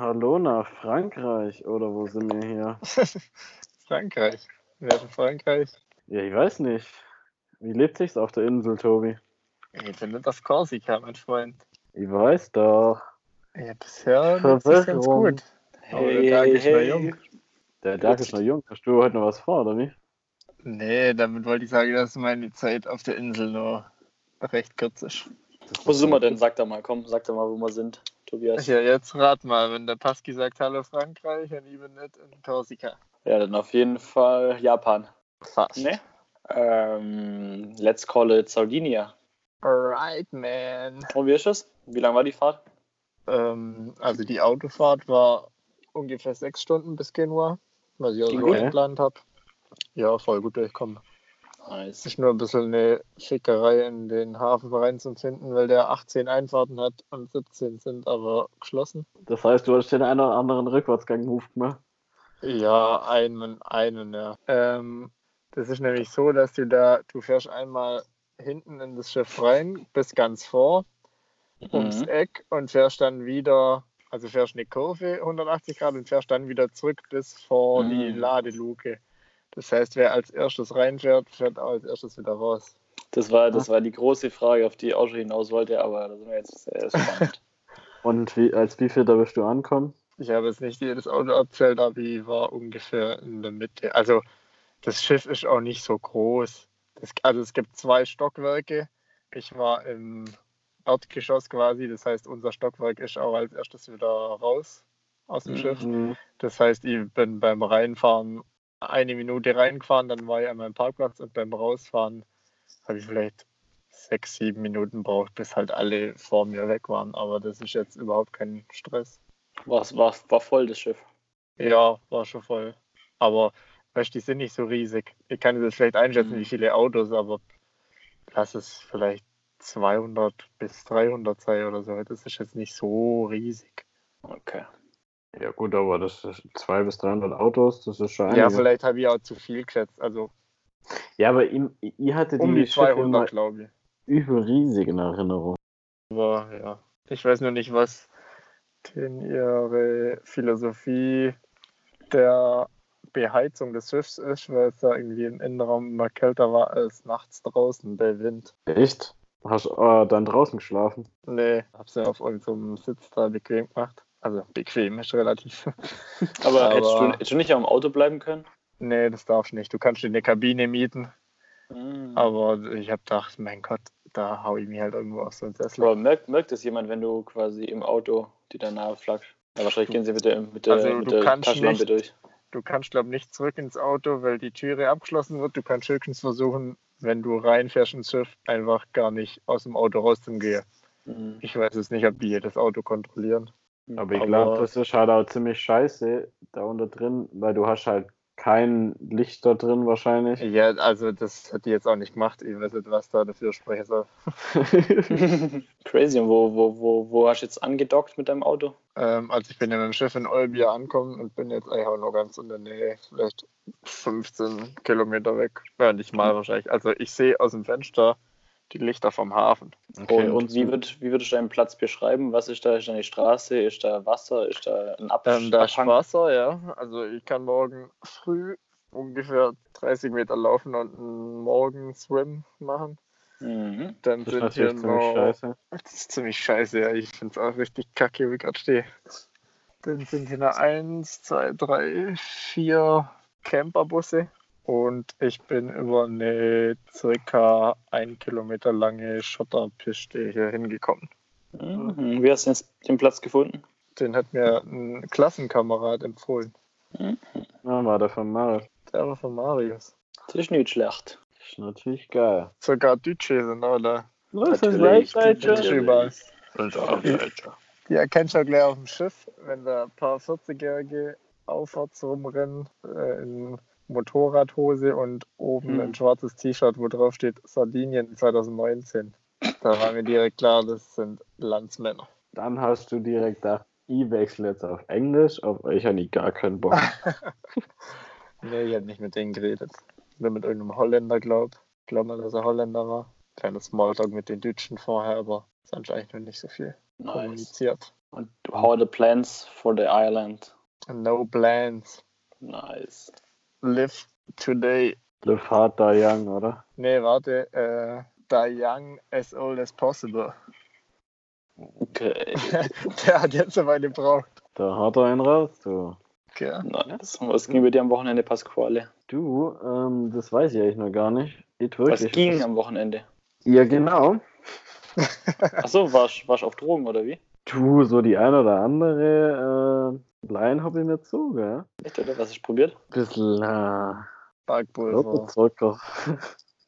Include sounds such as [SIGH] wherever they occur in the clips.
Hallo nach Frankreich, oder wo sind wir hier? [LAUGHS] Frankreich. Wer ist in Frankreich? Ja, ich weiß nicht. Wie lebt sich's auf der Insel, Tobi? Ich finde das Korsika, mein Freund. Ich weiß doch. Ja, bisher sich's ganz gut. Aber der Tag ist noch jung. Der Tag ist noch jung. Hast du heute noch was vor, oder wie? Nee, damit wollte ich sagen, dass meine Zeit auf der Insel nur recht kurz ist. Wo sind wir denn? Sag doch mal, komm, sag doch mal, wo wir sind, Tobias. Ja, jetzt rat mal, wenn der Paski sagt Hallo Frankreich und ich bin nicht in Korsika. Ja, dann auf jeden Fall Japan. Fast. Ne? Ähm, let's call it Sardinia. Alright, man. Und wie ist es? Wie lang war die Fahrt? Ähm, also die Autofahrt war ungefähr sechs Stunden bis Genua, was ich so gut? geplant habe. Ja, voll gut durchkommen. Nice. ist nur ein bisschen eine Fickerei in den Hafen reinzufinden, weil der 18 Einfahrten hat und 17 sind aber geschlossen. Das heißt, du hast den einen oder anderen Rückwärtsgang-Move gemacht. Ja, einen, einen, ja. Ähm, das ist nämlich so, dass du da, du fährst einmal hinten in das Schiff rein, bis ganz vor, ums Mhm. Eck und fährst dann wieder, also fährst eine Kurve 180 Grad und fährst dann wieder zurück bis vor die Mhm. Ladeluke. Das heißt, wer als erstes reinfährt, fährt auch als erstes wieder raus. Das war, das war die große Frage, auf die ich auch schon hinaus wollte, aber da sind wir jetzt sehr spannend. [LAUGHS] Und wie, als wievielter wirst du ankommen? Ich habe jetzt nicht jedes Auto abzählt, aber ich war ungefähr in der Mitte. Also das Schiff ist auch nicht so groß. Das, also es gibt zwei Stockwerke. Ich war im Erdgeschoss quasi, das heißt unser Stockwerk ist auch als erstes wieder raus aus dem Mhm. Schiff. Das heißt, ich bin beim Reinfahren eine Minute reingefahren, dann war ich an meinem Parkplatz und beim Rausfahren habe ich vielleicht sechs, sieben Minuten braucht, bis halt alle vor mir weg waren. Aber das ist jetzt überhaupt kein Stress. War, war, war voll das Schiff. Ja, war schon voll. Aber weißt, die sind nicht so riesig. Ich kann jetzt schlecht einschätzen, Mhm. wie viele Autos, aber lass es vielleicht 200 bis 300 sein oder so. Das ist jetzt nicht so riesig. Okay. Ja gut, aber das ist 200 bis 300 Autos, das ist schon Ja, vielleicht habe ich auch zu viel geschätzt. Also Ja, aber ihm, ihr hattet um die die Schiffe 200, immer glaube ich. überriesig in Erinnerung. Aber ja, ich weiß nur nicht, was denn ihre Philosophie der Beheizung des Schiffs ist, weil es da irgendwie im Innenraum immer kälter war als nachts draußen bei Wind. Echt? Hast du äh, dann draußen geschlafen? Nee, hab's ja auf irgendeinem Sitz da bequem gemacht. Also bequem ist relativ. Aber, [LAUGHS] Aber- Hättest, du, hättest du nicht am Auto bleiben können? nee, das darfst du nicht. Du kannst dir eine Kabine mieten, Mhm. aber ich hab gedacht, mein Gott, da hau ich mich halt irgendwo so einen Sessel. Aber merkt, merkt das jemand, wenn du quasi im Auto die da nahe flaggst? Ja, wahrscheinlich gehen sie mit der, mit der, Also, mit du der kannst Taschenlampe nicht- durch. Du kannst, glaube nicht zurück ins Auto, weil die Türe abgeschlossen wird. Du kannst höchstens versuchen, wenn du reinfährst ins Schiff, einfach gar nicht aus dem Auto rauszugehen. Mhm. Ich weiß jetzt nicht, ob die jedes Auto kontrollieren. Aber ich glaube, das ist halt auch ziemlich scheiße da unter drin, weil du hast halt kein Licht da drin wahrscheinlich. Ja, also das hat die jetzt auch nicht gemacht. Ich weiß nicht, was da dafür sprechen soll. [LAUGHS] Crazy. Und wo, wo, wo, wo hast du jetzt angedockt mit deinem Auto? Ähm, also ich bin ja mit dem Schiff in Olbia angekommen und bin jetzt eigentlich auch noch ganz in der Nähe, vielleicht 15 Kilometer weg. Ja, nicht mal wahrscheinlich. Also ich sehe aus dem Fenster die Lichter vom Hafen. Okay, und wie, würd, wie würdest du deinen Platz beschreiben? Was ist da? Ist da eine Straße? Ist da Wasser? Ist da ein Ab Ähm, da ist Abhang? Wasser, ja. Also ich kann morgen früh ungefähr 30 Meter laufen und einen Morgen-Swim machen. Mhm. Dann das ist sind hier natürlich ziemlich noch... scheiße. [LAUGHS] Das ist ziemlich scheiße, ja. Ich finde es auch richtig kacke, wie ich gerade stehe. Dann sind hier noch eins, zwei, drei, vier Camperbusse. Und ich bin über eine circa ein Kilometer lange Schotterpiste hier hingekommen. Mhm. Wie hast du jetzt den Platz gefunden? Den hat mir ein Klassenkamerad empfohlen. Mhm. Ja, war der von Marius. Der war von Marius. Das ist nicht schlecht. Das ist natürlich geil. Sogar Deutsche sind auch da. Was natürlich. Überall. Und auch Deutscher. Die erkennst du auch gleich auf dem Schiff, wenn da ein paar 40-Jährige aufwärts rumrennen äh, in Motorradhose und oben Hm. ein schwarzes T-Shirt, wo drauf steht Sardinien 2019. Da war mir direkt klar, das sind Landsmänner. Dann hast du direkt gedacht, ich wechsle jetzt auf Englisch, auf ich habe nie gar keinen Bock. [LAUGHS] Nee, ich habe nicht mit denen geredet. Nur mit irgendeinem Holländer, glaub. Glaub mal, dass er Holländer war. Kleines Smalltalk mit den Deutschen vorher, aber sonst eigentlich noch nicht so viel Nice. kommuniziert. Und how are the plans for the island? No plans. Nice. Live today. Live hard, die young, oder? Nee, warte. Äh, die young as old as possible. Okay. [LAUGHS] Der hat jetzt eine Weile gebraucht. Da haut er einen raus, du. Okay. nice. Was ging bei dir am Wochenende, Pasquale? Du, ähm, das weiß ich eigentlich noch gar nicht. Was wirklich. ging am Wochenende? Ja, genau. Achso, warst du auf Drogen oder wie? Du, so die ein oder andere Line habe ich mir zu, gell? Echt, oder? Was hast du probiert? Bisschen, äh, Backpulver. Zucker. [LAUGHS]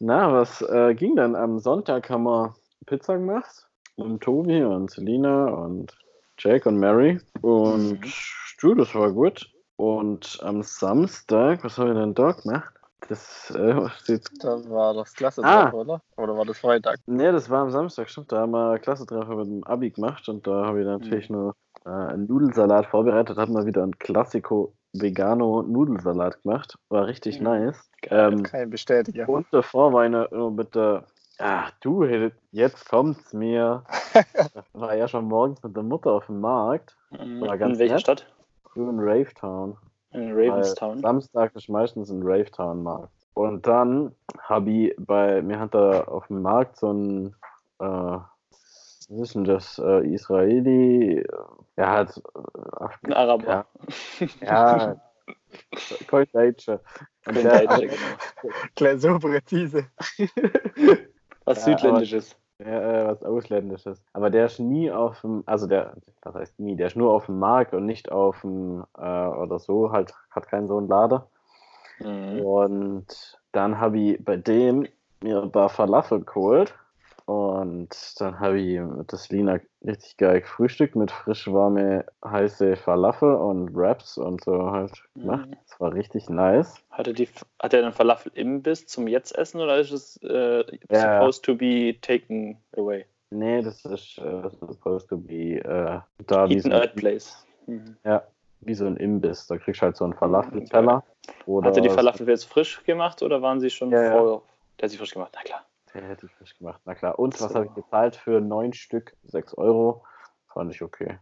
Na, was äh, ging dann? Am Sonntag haben wir Pizza gemacht. Und Tobi und Selina und Jake und Mary. Und Mhm. du, das war gut. Und am Samstag, was haben wir denn da gemacht? Das äh, [LAUGHS] steht. Da war das Klasse Ah. oder? Oder war das Freitag? Ne, das war am Samstag, stimmt. Da haben wir Klassentreffer mit dem Abi gemacht und da habe ich natürlich nur äh, einen Nudelsalat vorbereitet. Haben wir wieder einen Klassiko Vegano Nudelsalat gemacht. War richtig Mhm. nice. Geil. Ähm, Kein Bestätiger. und davor war immer mit der. Ach, du, jetzt kommt's mir. [LAUGHS] war ja schon morgens mit der Mutter auf dem Markt. Mhm. In welcher nett. Stadt? In Ravetown. In Ravenstown. Samstag ist meistens in Ravetown Markt. Und dann habe ich bei mir hat da auf dem Markt so ein äh, was ist denn das? Äh, Israeli, äh, ja, halt, äh, Ein Araber. ja, [LAUGHS] ja, kein Deutscher. Kein Deutscher, genau. Gleich so präzise. Was Ja, Südländisches. Ja, äh, was Ausländisches. Aber der ist nie auf dem, also der, was heißt nie, der ist nur auf dem Markt und nicht auf dem, äh, oder so, halt, hat keinen so einen Lader. Mhm. Und dann habe ich bei dem mir ein paar Falafel geholt. Und dann habe ich mit das Lina richtig geil gefrühstückt mit frisch warme, heiße Falafel und Wraps und so halt gemacht. Mhm. Das war richtig nice. Hat er, die, hat er den Falafel-Imbiss zum Jetzt-Essen oder ist es äh, Ja. supposed to be taken away? Nee, das ist äh, supposed to be äh, da wie so, place. Mhm. ja, wie so ein Imbiss. Da kriegst du halt so einen Falafelteller. Oder Hat er die Falafel jetzt frisch gemacht oder waren sie schon Ja, ja. vor? Der hat sie frisch gemacht, na klar. Der hätte ich frisch gemacht. Na klar. Und was So. habe ich gezahlt für neun Stück? Sechs Euro. Fand ich okay.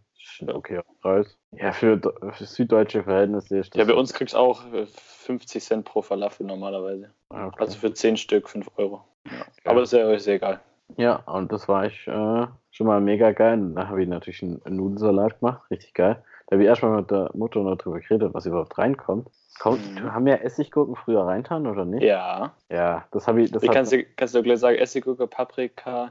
Okayer Preis. Ja, für, für süddeutsche Verhältnisse. Ja, bei uns kriegst du auch äh, 50 Cent pro Falafel normalerweise. Ah, Okay. Also für 10 Stück 5 Euro. Ja. Aber das ist ja, ist ja egal. Ja, und das war ich äh, schon mal mega geil. Und Da habe ich natürlich einen Nudelsalat gemacht. Richtig geil. Da habe ich erstmal mit der Mutter noch drüber geredet, was überhaupt reinkommt. Kommt, Mhm. Haben wir Essiggurken früher reintan oder nicht? Ja. Ja, das habe ich. Das Ich kannst du, kannst du gleich sagen, Essiggurke, Paprika,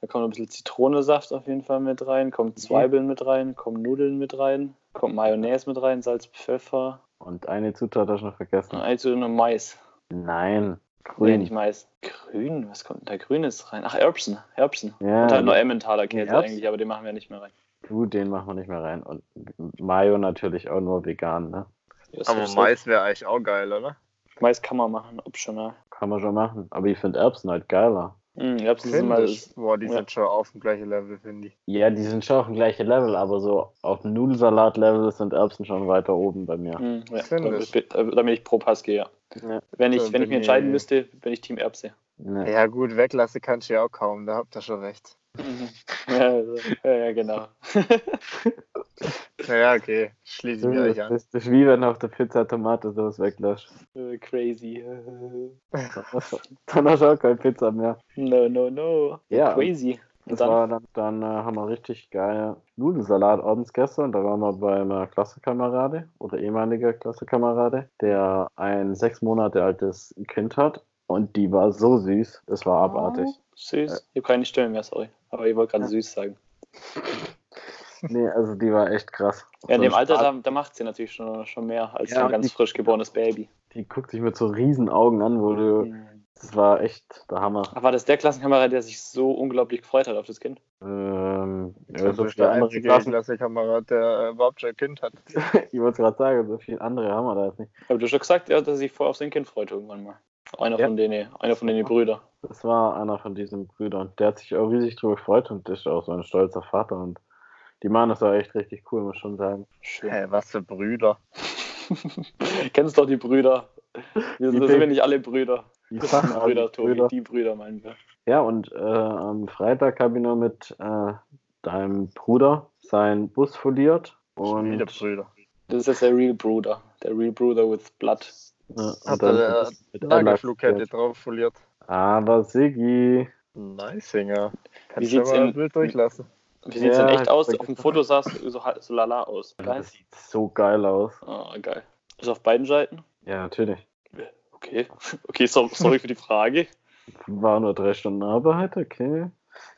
da kommt ein bisschen Zitronensaft auf jeden Fall mit rein, kommt Zwiebeln mit rein, kommen Nudeln mit rein, kommt Mayonnaise mit rein, Salz, Pfeffer, Und eine Zutat hast du noch vergessen. also nur Mais. Nein. Nee, Grün. nicht Mais. Grün, was kommt denn da Grünes rein? Ach, Erbsen, Erbsen. Ja, Und halt nur Emmentaler Käse Erbsen. eigentlich, aber den machen wir nicht mehr rein. Du, den machen wir nicht mehr rein. Und Mayo natürlich auch nur vegan, ne? Das Aber Mais wäre eigentlich auch geil, oder? Mais kann man machen, optional. Kann man schon machen. Aber ich finde Erbsen halt geiler. Mm, Erbsen sind mal. Boah, die ja. sind schon auf dem gleichen Level, finde ich. Ja, die sind schon auf dem gleichen Level, aber so auf dem Nudelsalat-Level sind Erbsen schon weiter oben bei mir. Mm, ja, Finde damit, ich. damit ich pro Pass gehe, ja. Ja. Wenn ich, So, wenn ich mich entscheiden müsste, bin ich Team Erbse. Ne. Ja, gut, weglassen kannst du ja auch kaum, da habt ihr schon recht. [LAUGHS] Ja, also, ja, ja, genau. [LAUGHS] Naja, okay, schließe ich nicht an. das ist wie wenn du auf der Pizza Tomatensauce weglässt. Äh, Crazy. Dann hast du auch keine Pizza mehr. No, no, no. Ja, Crazy. Das Und dann? war dann, dann äh, haben wir richtig geil Nudelsalat abends gestern. Da waren wir bei einer Klassenkamerade oder ehemaliger Klassenkamerade, der ein sechs Monate altes Kind hat. Und die war so süß. Das war abartig. Süß. Ich habe keine Stimme mehr, sorry. Aber ich wollte gerade Ja. süß sagen. [LAUGHS] Nee, also die war echt krass. Ja, in dem Alter, da, da macht sie natürlich schon, schon mehr als Ja, ein ganz die- frisch geborenes Baby. Die guckt sich mit so riesen Augen an, wo du. Das war echt der Hammer. Ach, war das der Klassenkamerad, der sich so unglaublich gefreut hat auf das Kind? Ähm, ja, Das so ist viele der andere. Klassenkamerad, der äh, überhaupt schon ein Kind hat. [LAUGHS] ich wollte gerade sagen, so viele andere haben wir da jetzt nicht. Aber du hast schon gesagt, ja, dass er sich voll auf sein Kind freut irgendwann mal. Einer Ja. von denen, einer von den Brüdern. Das war einer von diesen Brüdern. Der hat sich auch riesig drüber gefreut und ist auch so ein stolzer Vater. Und die machen das auch echt richtig cool, muss schon sagen. Schön. Hä, was für Brüder. [LAUGHS] Kennst doch die Brüder. Wir sind, sind wir nicht alle Brüder. Die Das sind. Brüder, Tobi. Die Brüder meinen wir. Ja, und äh, am Freitag habe ich noch mit äh, deinem Bruder seinen Bus verliert. Und, Brüder. Das ist der Real Bruder. Der Real Bruder with Blood. Ja, Hat er mit eine Nagelflugkette drauf verliert. Aber Siggi, Nice, Singer. Kannst Wie du sieht's in- ein Bild durchlassen. Wie sieht's Ja, denn echt aus? Auf dem Foto sah es so, so lala aus. Geil. das sieht so geil aus. Oh, geil. Ist auf beiden Seiten? Ja, natürlich. Okay. [LAUGHS] Okay, so, sorry für die Frage. War nur drei Stunden Arbeit, okay.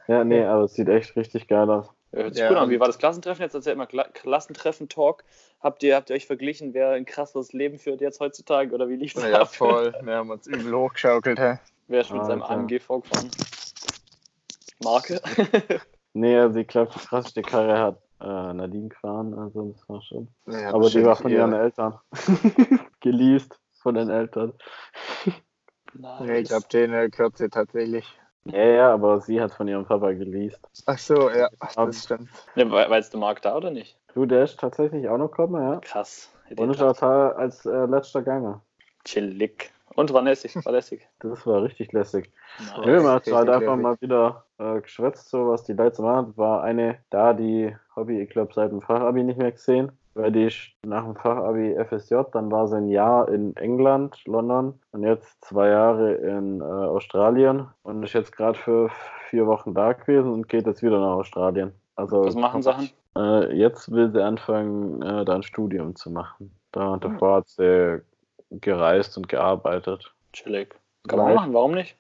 Ja, nee, aber es sieht echt richtig geil aus. Ja, Hört sich Ja, gut an. Wie war das Klassentreffen? Jetzt erzählt mal Kla Klassentreffen-Talk. Habt ihr, habt ihr euch verglichen, wer ein krasseres Leben führt jetzt heutzutage oder wie lief das Ja, ab? voll. [LAUGHS] Wir haben uns übel hochgeschaukelt, hä? Wer ist mit seinem Alter. AMG vorgefahren? Marke? [LAUGHS] Nee, also ich glaube, die krasseste Karre hat äh, Nadine gefahren, also das war schon. Ja, aber die war von ihr. ihren Eltern. [LAUGHS] Geleast von den Eltern. Nee, ich glaube, denen gehört sie tatsächlich. Ja, ja, aber sie hat von ihrem Papa geleast. Ach so, ja, Um, das stimmt. Ja, war, war jetzt der Markt da oder nicht? Du, der ist tatsächlich auch noch gekommen, ja. Krass. Und ich ist auch als äh, letzter Ganger. Chillig. Und war lässig, war lässig. [LAUGHS] Das war richtig lässig. Nice. Nö, man hat halt einfach lässig. mal wieder äh, geschwätzt, so was die Leute so machen. War eine da, die Hobby, ich glaube, seit dem Fachabi nicht mehr gesehen. Weil die nach dem Fachabi FSJ, dann war sie ein Jahr in England, London und jetzt zwei Jahre in äh, Australien und ist jetzt gerade für vier Wochen da gewesen und geht jetzt wieder nach Australien. Also Was machen Sachen? Äh, jetzt will sie anfangen, äh, da ein Studium zu machen. Da und davor hat sie gereist und gearbeitet. Chillig. Kann man Nice. machen, warum nicht?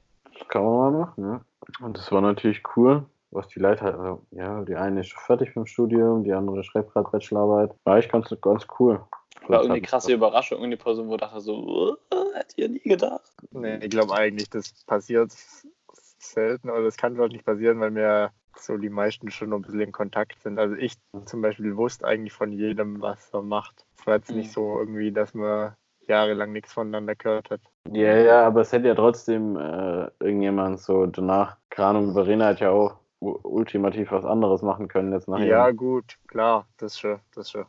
Kann man mal machen, ja. Und das war natürlich cool, was die Leute halt, also, ja, die eine ist schon fertig mit dem Studium, die andere schreibt gerade Bachelorarbeit. War eigentlich ganz, ganz cool. War irgendwie krasse Überraschung in die Person, wo ich dachte so, uh, hätte ihr nie gedacht. Nee, ich glaube eigentlich, das passiert selten oder das kann doch nicht passieren, weil wir so die meisten schon noch ein bisschen in Kontakt sind. Also ich zum Beispiel wusste eigentlich von jedem, was er macht. Es war jetzt Mhm. nicht so irgendwie, dass man jahrelang nichts voneinander gehört hat. Ja, ja, aber es hätte ja trotzdem äh, irgendjemand so danach, keine Ahnung, Verena hat ja auch ultimativ was anderes machen können jetzt nachher. Ja, gut, klar, das schon, das schon.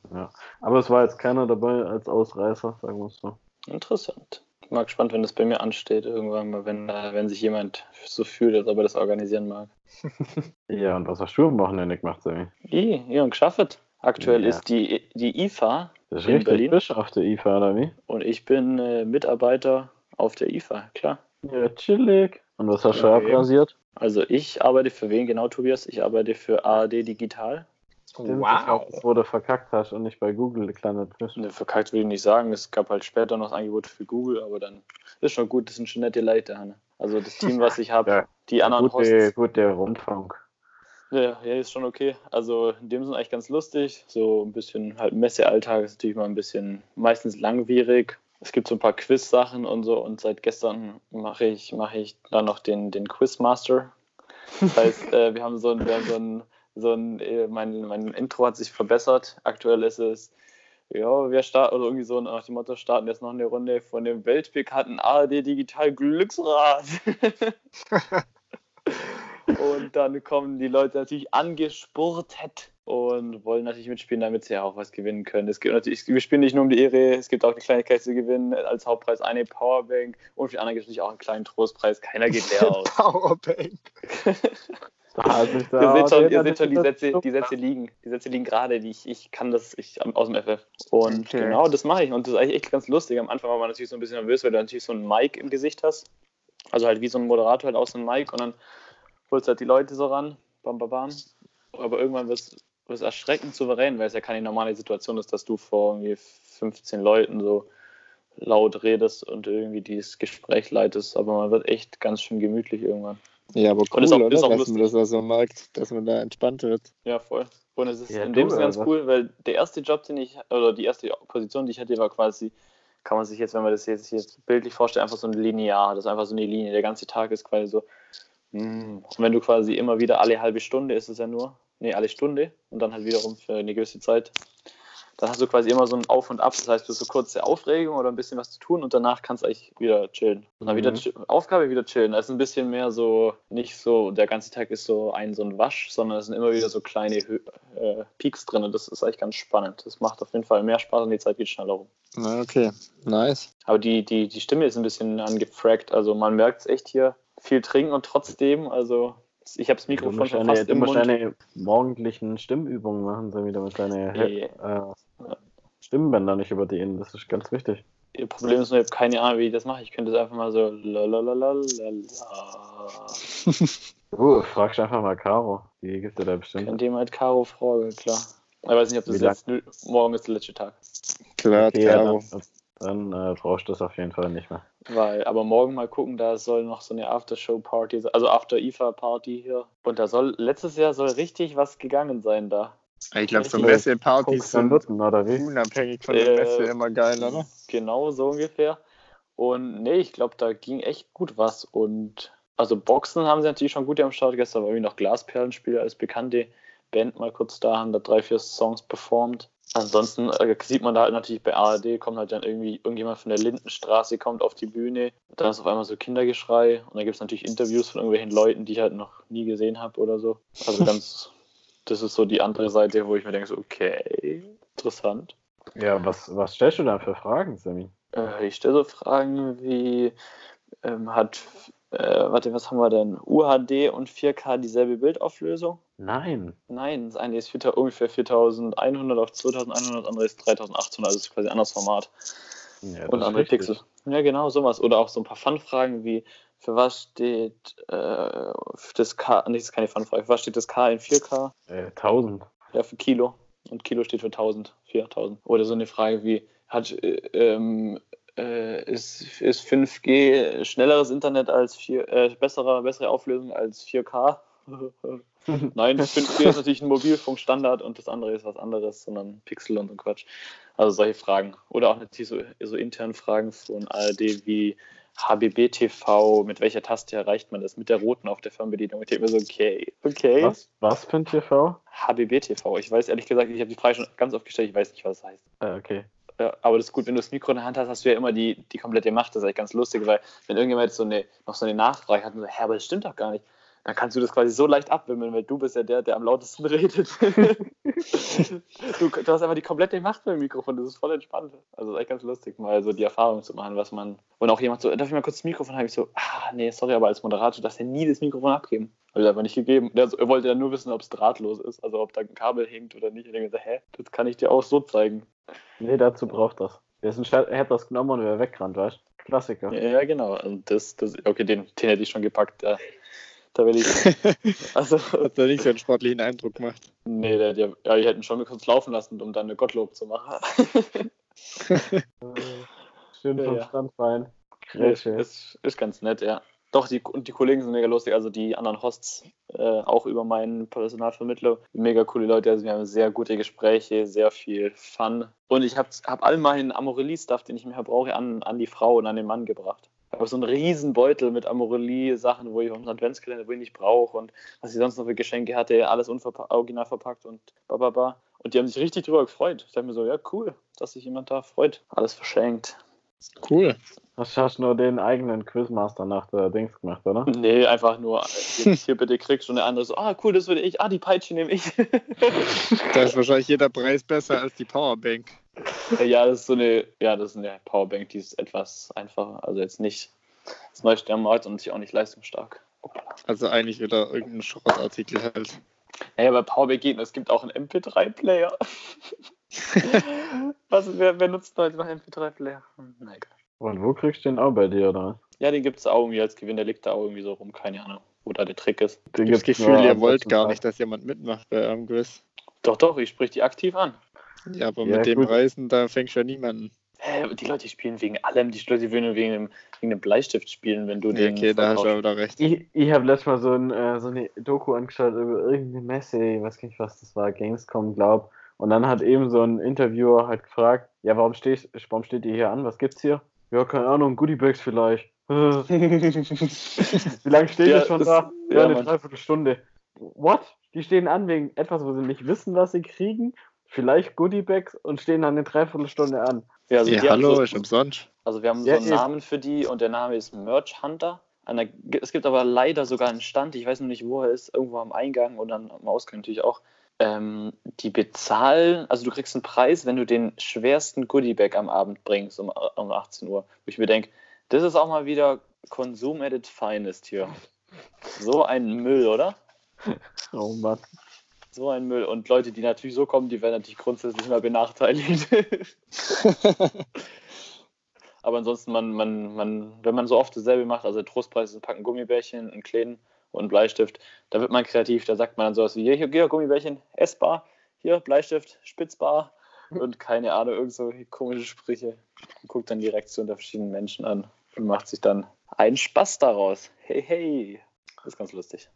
Aber es war jetzt keiner dabei als Ausreißer, sagen wir es so. Interessant. Ich bin mal gespannt, wenn das bei mir ansteht, irgendwann mal, wenn, äh, wenn sich jemand so fühlt, als ob er das organisieren mag. [LAUGHS] Ja, und was hast du am Wochenende gemacht, Sammy? I, ja, und geschafft. Aktuell Ja. ist die, die IFA Das ist In richtig Berlin? frisch auf der IFA, oder wie? und ich bin äh, Mitarbeiter auf der IFA, klar. Ja, chillig. Und was hast du Ja, abrasiert? Also ich arbeite für wen genau, Tobias? Ich arbeite für ARD Digital. Stimmt, das war das, wo du verkackt hast und nicht bei Google gelandet bist. Ne, verkackt will ich nicht sagen. Es gab halt später noch das Angebot für Google, aber dann ist schon gut, das sind schon nette Leute. Hanne. Also das Team, was ich habe, [LAUGHS] Ja, die anderen Gute, Hosts. gute Rundfunk. Ja, ja, ist schon okay. Also in dem Sinne eigentlich ganz lustig. So ein bisschen halt Messealltag ist natürlich mal ein bisschen meistens langwierig. Es gibt so ein paar Quiz-Sachen und so und seit gestern mache ich, mache ich dann noch den, den Quizmaster. Das heißt, [LAUGHS] äh, wir haben so ein, haben so ein, so ein äh, mein, mein Intro hat sich verbessert. Aktuell ist es, ja, wir starten, oder irgendwie so nach dem Motto, starten jetzt noch eine Runde von dem weltbekannten ARD Digital Glücksrad. [LAUGHS] Und dann kommen die Leute natürlich angespurtet und wollen natürlich mitspielen, damit sie auch was gewinnen können. Es gibt natürlich, wir spielen nicht nur um die Ehre, es gibt auch die Kleinigkeit zu gewinnen. Als Hauptpreis eine Powerbank und für die anderen gibt es natürlich auch einen kleinen Trostpreis. Keiner geht leer [LAUGHS] aus. Powerbank. [LAUGHS] Ihr seht schon, ihr seht schon die, Sätze, die Sätze liegen. Die Sätze liegen gerade, die ich, ich kann das ich, aus dem FF. Und Okay. genau, das mache ich. Und das ist eigentlich echt ganz lustig. Am Anfang war man natürlich so ein bisschen nervös, weil du natürlich so ein Mic im Gesicht hast. Also halt wie so ein Moderator halt aus so einem Mic und dann holst du halt die Leute so ran. Bam, bam, bam. Aber irgendwann wird es erschreckend souverän, weil es ja keine normale Situation ist, dass du vor irgendwie 15 Leuten so laut redest und irgendwie dieses Gespräch leitest. Aber man wird echt ganz schön gemütlich irgendwann. Ja, aber cool, ist auch- oder? ist auch dass man das auch so merkt, dass man da entspannt wird. Ja, voll. Und es ist Ja, in dem Sinne ganz also. cool, weil der erste Job, den ich, oder die erste Position, die ich hatte, war quasi, kann man sich jetzt, wenn man das jetzt, jetzt bildlich vorstellt, einfach so ein Linear. Das ist einfach so eine Linie. Der ganze Tag ist quasi so. mm. Und wenn du quasi immer wieder alle halbe Stunde ist es ja nur, nee, alle Stunde und dann halt wiederum für eine gewisse Zeit, dann hast du quasi immer so ein Auf und Ab. Das heißt, du hast so kurze Aufregung oder ein bisschen was zu tun und danach kannst du eigentlich wieder chillen. Und dann wieder Mhm. chi- Aufgabe wieder chillen. Da ist ein bisschen mehr so, nicht so, der ganze Tag ist so ein so ein Wasch, sondern es sind immer wieder so kleine äh, Peaks drin und das ist eigentlich ganz spannend. Das macht auf jeden Fall mehr Spaß und die Zeit geht schneller rum. Okay. Nice. Aber die, die, die Stimme ist ein bisschen angefragt. Also man merkt es echt hier viel trinken und trotzdem, also Ich habe das Du Mikrofon musst, schon eine, fast du im musst Mund. eine morgendlichen Stimmübungen machen, damit du deine Ja. äh, Stimmbänder nicht überdehnen. Das ist ganz wichtig. Ihr Problem ist nur, ich habe keine Ahnung, wie ich das mache. Ich könnte es einfach mal so lalalalala. Du fragst einfach mal Caro. Die gibt dir da bestimmt. Könnt ihr mal halt Caro fragen, klar. Ich weiß nicht, ob das letzte, morgen ist der letzte Tag. Klar, Okay, ja, Caro. dann dann äh, brauchst du das auf jeden Fall nicht mehr. Weil, aber morgen mal gucken, da soll noch so eine Aftershow-Party, sein, also After-IFA-Party hier. Und da soll, letztes Jahr soll richtig was gegangen sein da. Ich glaube, so Messepartys sind Nutten, oder wie? unabhängig von der Äh, Messe immer geil, oder? Genau, so ungefähr. Und nee, ich glaube, da ging echt gut was. Und also Boxen haben sie natürlich schon gut am Start. Gestern war irgendwie noch Glasperlenspieler als bekannte Band mal kurz da, haben da drei, vier Songs performt. Ansonsten äh, sieht man da halt natürlich bei ARD, kommt halt dann irgendwie irgendjemand von der Lindenstraße, kommt auf die Bühne. Dann ist auf einmal so Kindergeschrei. Und dann gibt es natürlich Interviews von irgendwelchen Leuten, die ich halt noch nie gesehen habe oder so. Also ganz, [LAUGHS] das ist so die andere Seite, wo ich mir denke, so, okay, interessant. Ja, was, was stellst du da für Fragen, Sammy? Äh, ich stelle so Fragen wie, ähm, hat, äh, warte, was haben wir denn? UHD und 4K dieselbe Bildauflösung? Nein. Nein, das eine ist 4, ungefähr 4100 auf 2100, das andere ist 3800, also ist quasi ein anderes Format Ja, und andere richtig. Pixel. Ja, genau, sowas. Oder auch so ein paar Fun-Fragen wie, für was steht äh, das K, nee, das ist keine Fun-Frage, für was steht das K in 4K? Äh, 1000. Ja, für Kilo. Und Kilo steht für 1000, 4000. Oder so eine Frage wie, hat, äh, ähm, äh, ist, ist 5G schnelleres Internet als 4, äh, bessere, bessere Auflösung als 4K? [LAUGHS] Nein, 5G ist natürlich ein Mobilfunkstandard und das andere ist was anderes, sondern Pixel und so Quatsch. Also solche Fragen. Oder auch natürlich so, so interne Fragen von ARD wie HBB TV, mit welcher Taste erreicht man das? Mit der roten auf der Fernbedienung. Ich denke mir so, okay, okay. Was, was für ein TV? HBB TV. Ich weiß ehrlich gesagt, ich habe die Frage schon ganz oft gestellt, ich weiß nicht, was das heißt. Ah, okay. Ja, aber das ist gut, wenn du das Mikro in der Hand hast, hast du ja immer die, die komplette Macht. Das ist eigentlich ganz lustig, weil wenn irgendjemand so eine, noch so eine Nachfrage hat und so, hä, aber das stimmt doch gar nicht, dann kannst du das quasi so leicht abwimmeln, weil du bist ja der, der am lautesten redet. [LAUGHS] du, du hast einfach die komplette Macht beim Mikrofon, das ist voll entspannt. Also ist echt ganz lustig, mal so die Erfahrung zu machen, was man. Und auch jemand so, darf ich mal kurz das Mikrofon haben? Ich so, ah, nee, sorry, aber als Moderator darfst du nie das Mikrofon abgeben. Habe ich einfach nicht gegeben. Der, so- er wollte ja nur wissen, ob es drahtlos ist, also ob da ein Kabel hängt oder nicht. Und ich gesagt, hä, das kann ich dir auch so zeigen. Nee, dazu braucht das. Er hätte das genommen und wäre weggerannt, weißt du? Klassiker. Ja, ja, genau. Und das, das okay, den, den hätte ich schon gepackt. Da, da will ich. [LAUGHS] Also, Hat da nicht so einen sportlichen Eindruck gemacht. nee, der, der, ja, ich hätte ihn schon kurz laufen lassen, um dann eine Gottlob zu machen. [LAUGHS] Schön Ja, vom ja. Standbein. Nee, Grätsche. ist, ist ganz nett, ja. Doch, die, und die Kollegen sind mega lustig, also die anderen Hosts, äh, auch über meinen Personalvermittler, mega coole Leute, also wir haben sehr gute Gespräche, sehr viel Fun. Und ich habe hab all meinen Amorelie-Stuff, den ich mehr brauche, an, an die Frau und an den Mann gebracht. Habe so einen riesen Beutel mit Amorelie-Sachen, wo ich einen Adventskalender, wo ich nicht brauche und was ich sonst noch für Geschenke hatte, alles original verpackt und bababa. Und die haben sich richtig drüber gefreut. Ich dachte mir so, ja, cool, dass sich jemand da freut. Alles verschenkt. Cool. Hast hast nur den eigenen Quizmaster nach der Dings gemacht, oder? Nee, einfach nur, hier, hier bitte kriegst du eine andere so, ah cool, das würde ich, ah die Peitsche nehme ich. Da ist wahrscheinlich jeder Preis besser als die Powerbank. Ja, das ist so eine, ja, das ist eine Powerbank, die ist etwas einfacher, also jetzt nicht das neueste am Markt und natürlich auch nicht leistungsstark. Also eigentlich wieder irgendein Schrottartikel halt. Naja, bei Powerbank geht, es gibt auch einen MP3-Player. [LAUGHS] Was, wer, wer nutzt heute noch MP3-Player? Hm, Na egal. Und wo kriegst du den auch bei dir, oder? Ja, den gibt es auch irgendwie als Gewinn, der liegt da auch irgendwie so rum, keine Ahnung, wo da der Trick ist. Den Ich habe das Gefühl, ihr wollt gar nicht, dass jemand mitmacht bei eurem Quiz. Doch, doch, ich sprich die aktiv an. Ja, aber Ja, mit dem gut. Reisen, da fängst du ja niemanden. Hä, aber die Leute spielen wegen allem, die Leute würden wegen dem, wegen dem Bleistift spielen, wenn du Ja, den okay, da hast du aber wieder recht. Ich, ich habe letztes Mal so, ein, äh, so eine Doku angeschaut über irgendeine Messe, ich weiß nicht, was das war, Gamescom, glaub. Und dann hat eben so ein Interviewer halt gefragt, ja, warum, stehst, warum steht ihr hier an? Was gibt's hier? Ja, keine Ahnung, Goodiebags vielleicht. [LAUGHS] Wie lange steht Ja, ihr schon das- da? Ja, ja, eine. Dreiviertelstunde. What? Die stehen an wegen etwas, wo sie nicht wissen, was sie kriegen. Vielleicht Goodiebags und stehen dann eine Dreiviertelstunde an. Ja, also, ja, hallo, so, ist umsonst. also wir haben Ja, so einen eben. Namen für die und der Name ist Merch Hunter. Der, es gibt aber leider sogar einen Stand, ich weiß nur nicht, wo er ist, irgendwo am Eingang und dann am Ausgang natürlich auch. Ähm, die bezahlen, also du kriegst einen Preis, wenn du den schwersten Goodiebag am Abend bringst um, um 18 Uhr. Wo ich mir denke, das ist auch mal wieder Konsum at its finest hier. So ein Müll, oder? Oh Mann. So ein Müll. Und Leute, die natürlich so kommen, die werden natürlich grundsätzlich mal benachteiligt. [LAUGHS] Aber ansonsten, man, man, man, wenn man so oft dasselbe macht, also der Trostpreis ist ein Packen Gummibärchen, ein Kleen und ein Bleistift, da wird man kreativ. Da sagt man dann sowas wie: hier, hier, Gummibärchen, essbar, hier, Bleistift, spitzbar und keine Ahnung, irgend so komische Sprüche. Und guckt dann die Reaktion der verschiedenen Menschen an und macht sich dann einen Spaß daraus. Hey, hey. Das ist ganz lustig.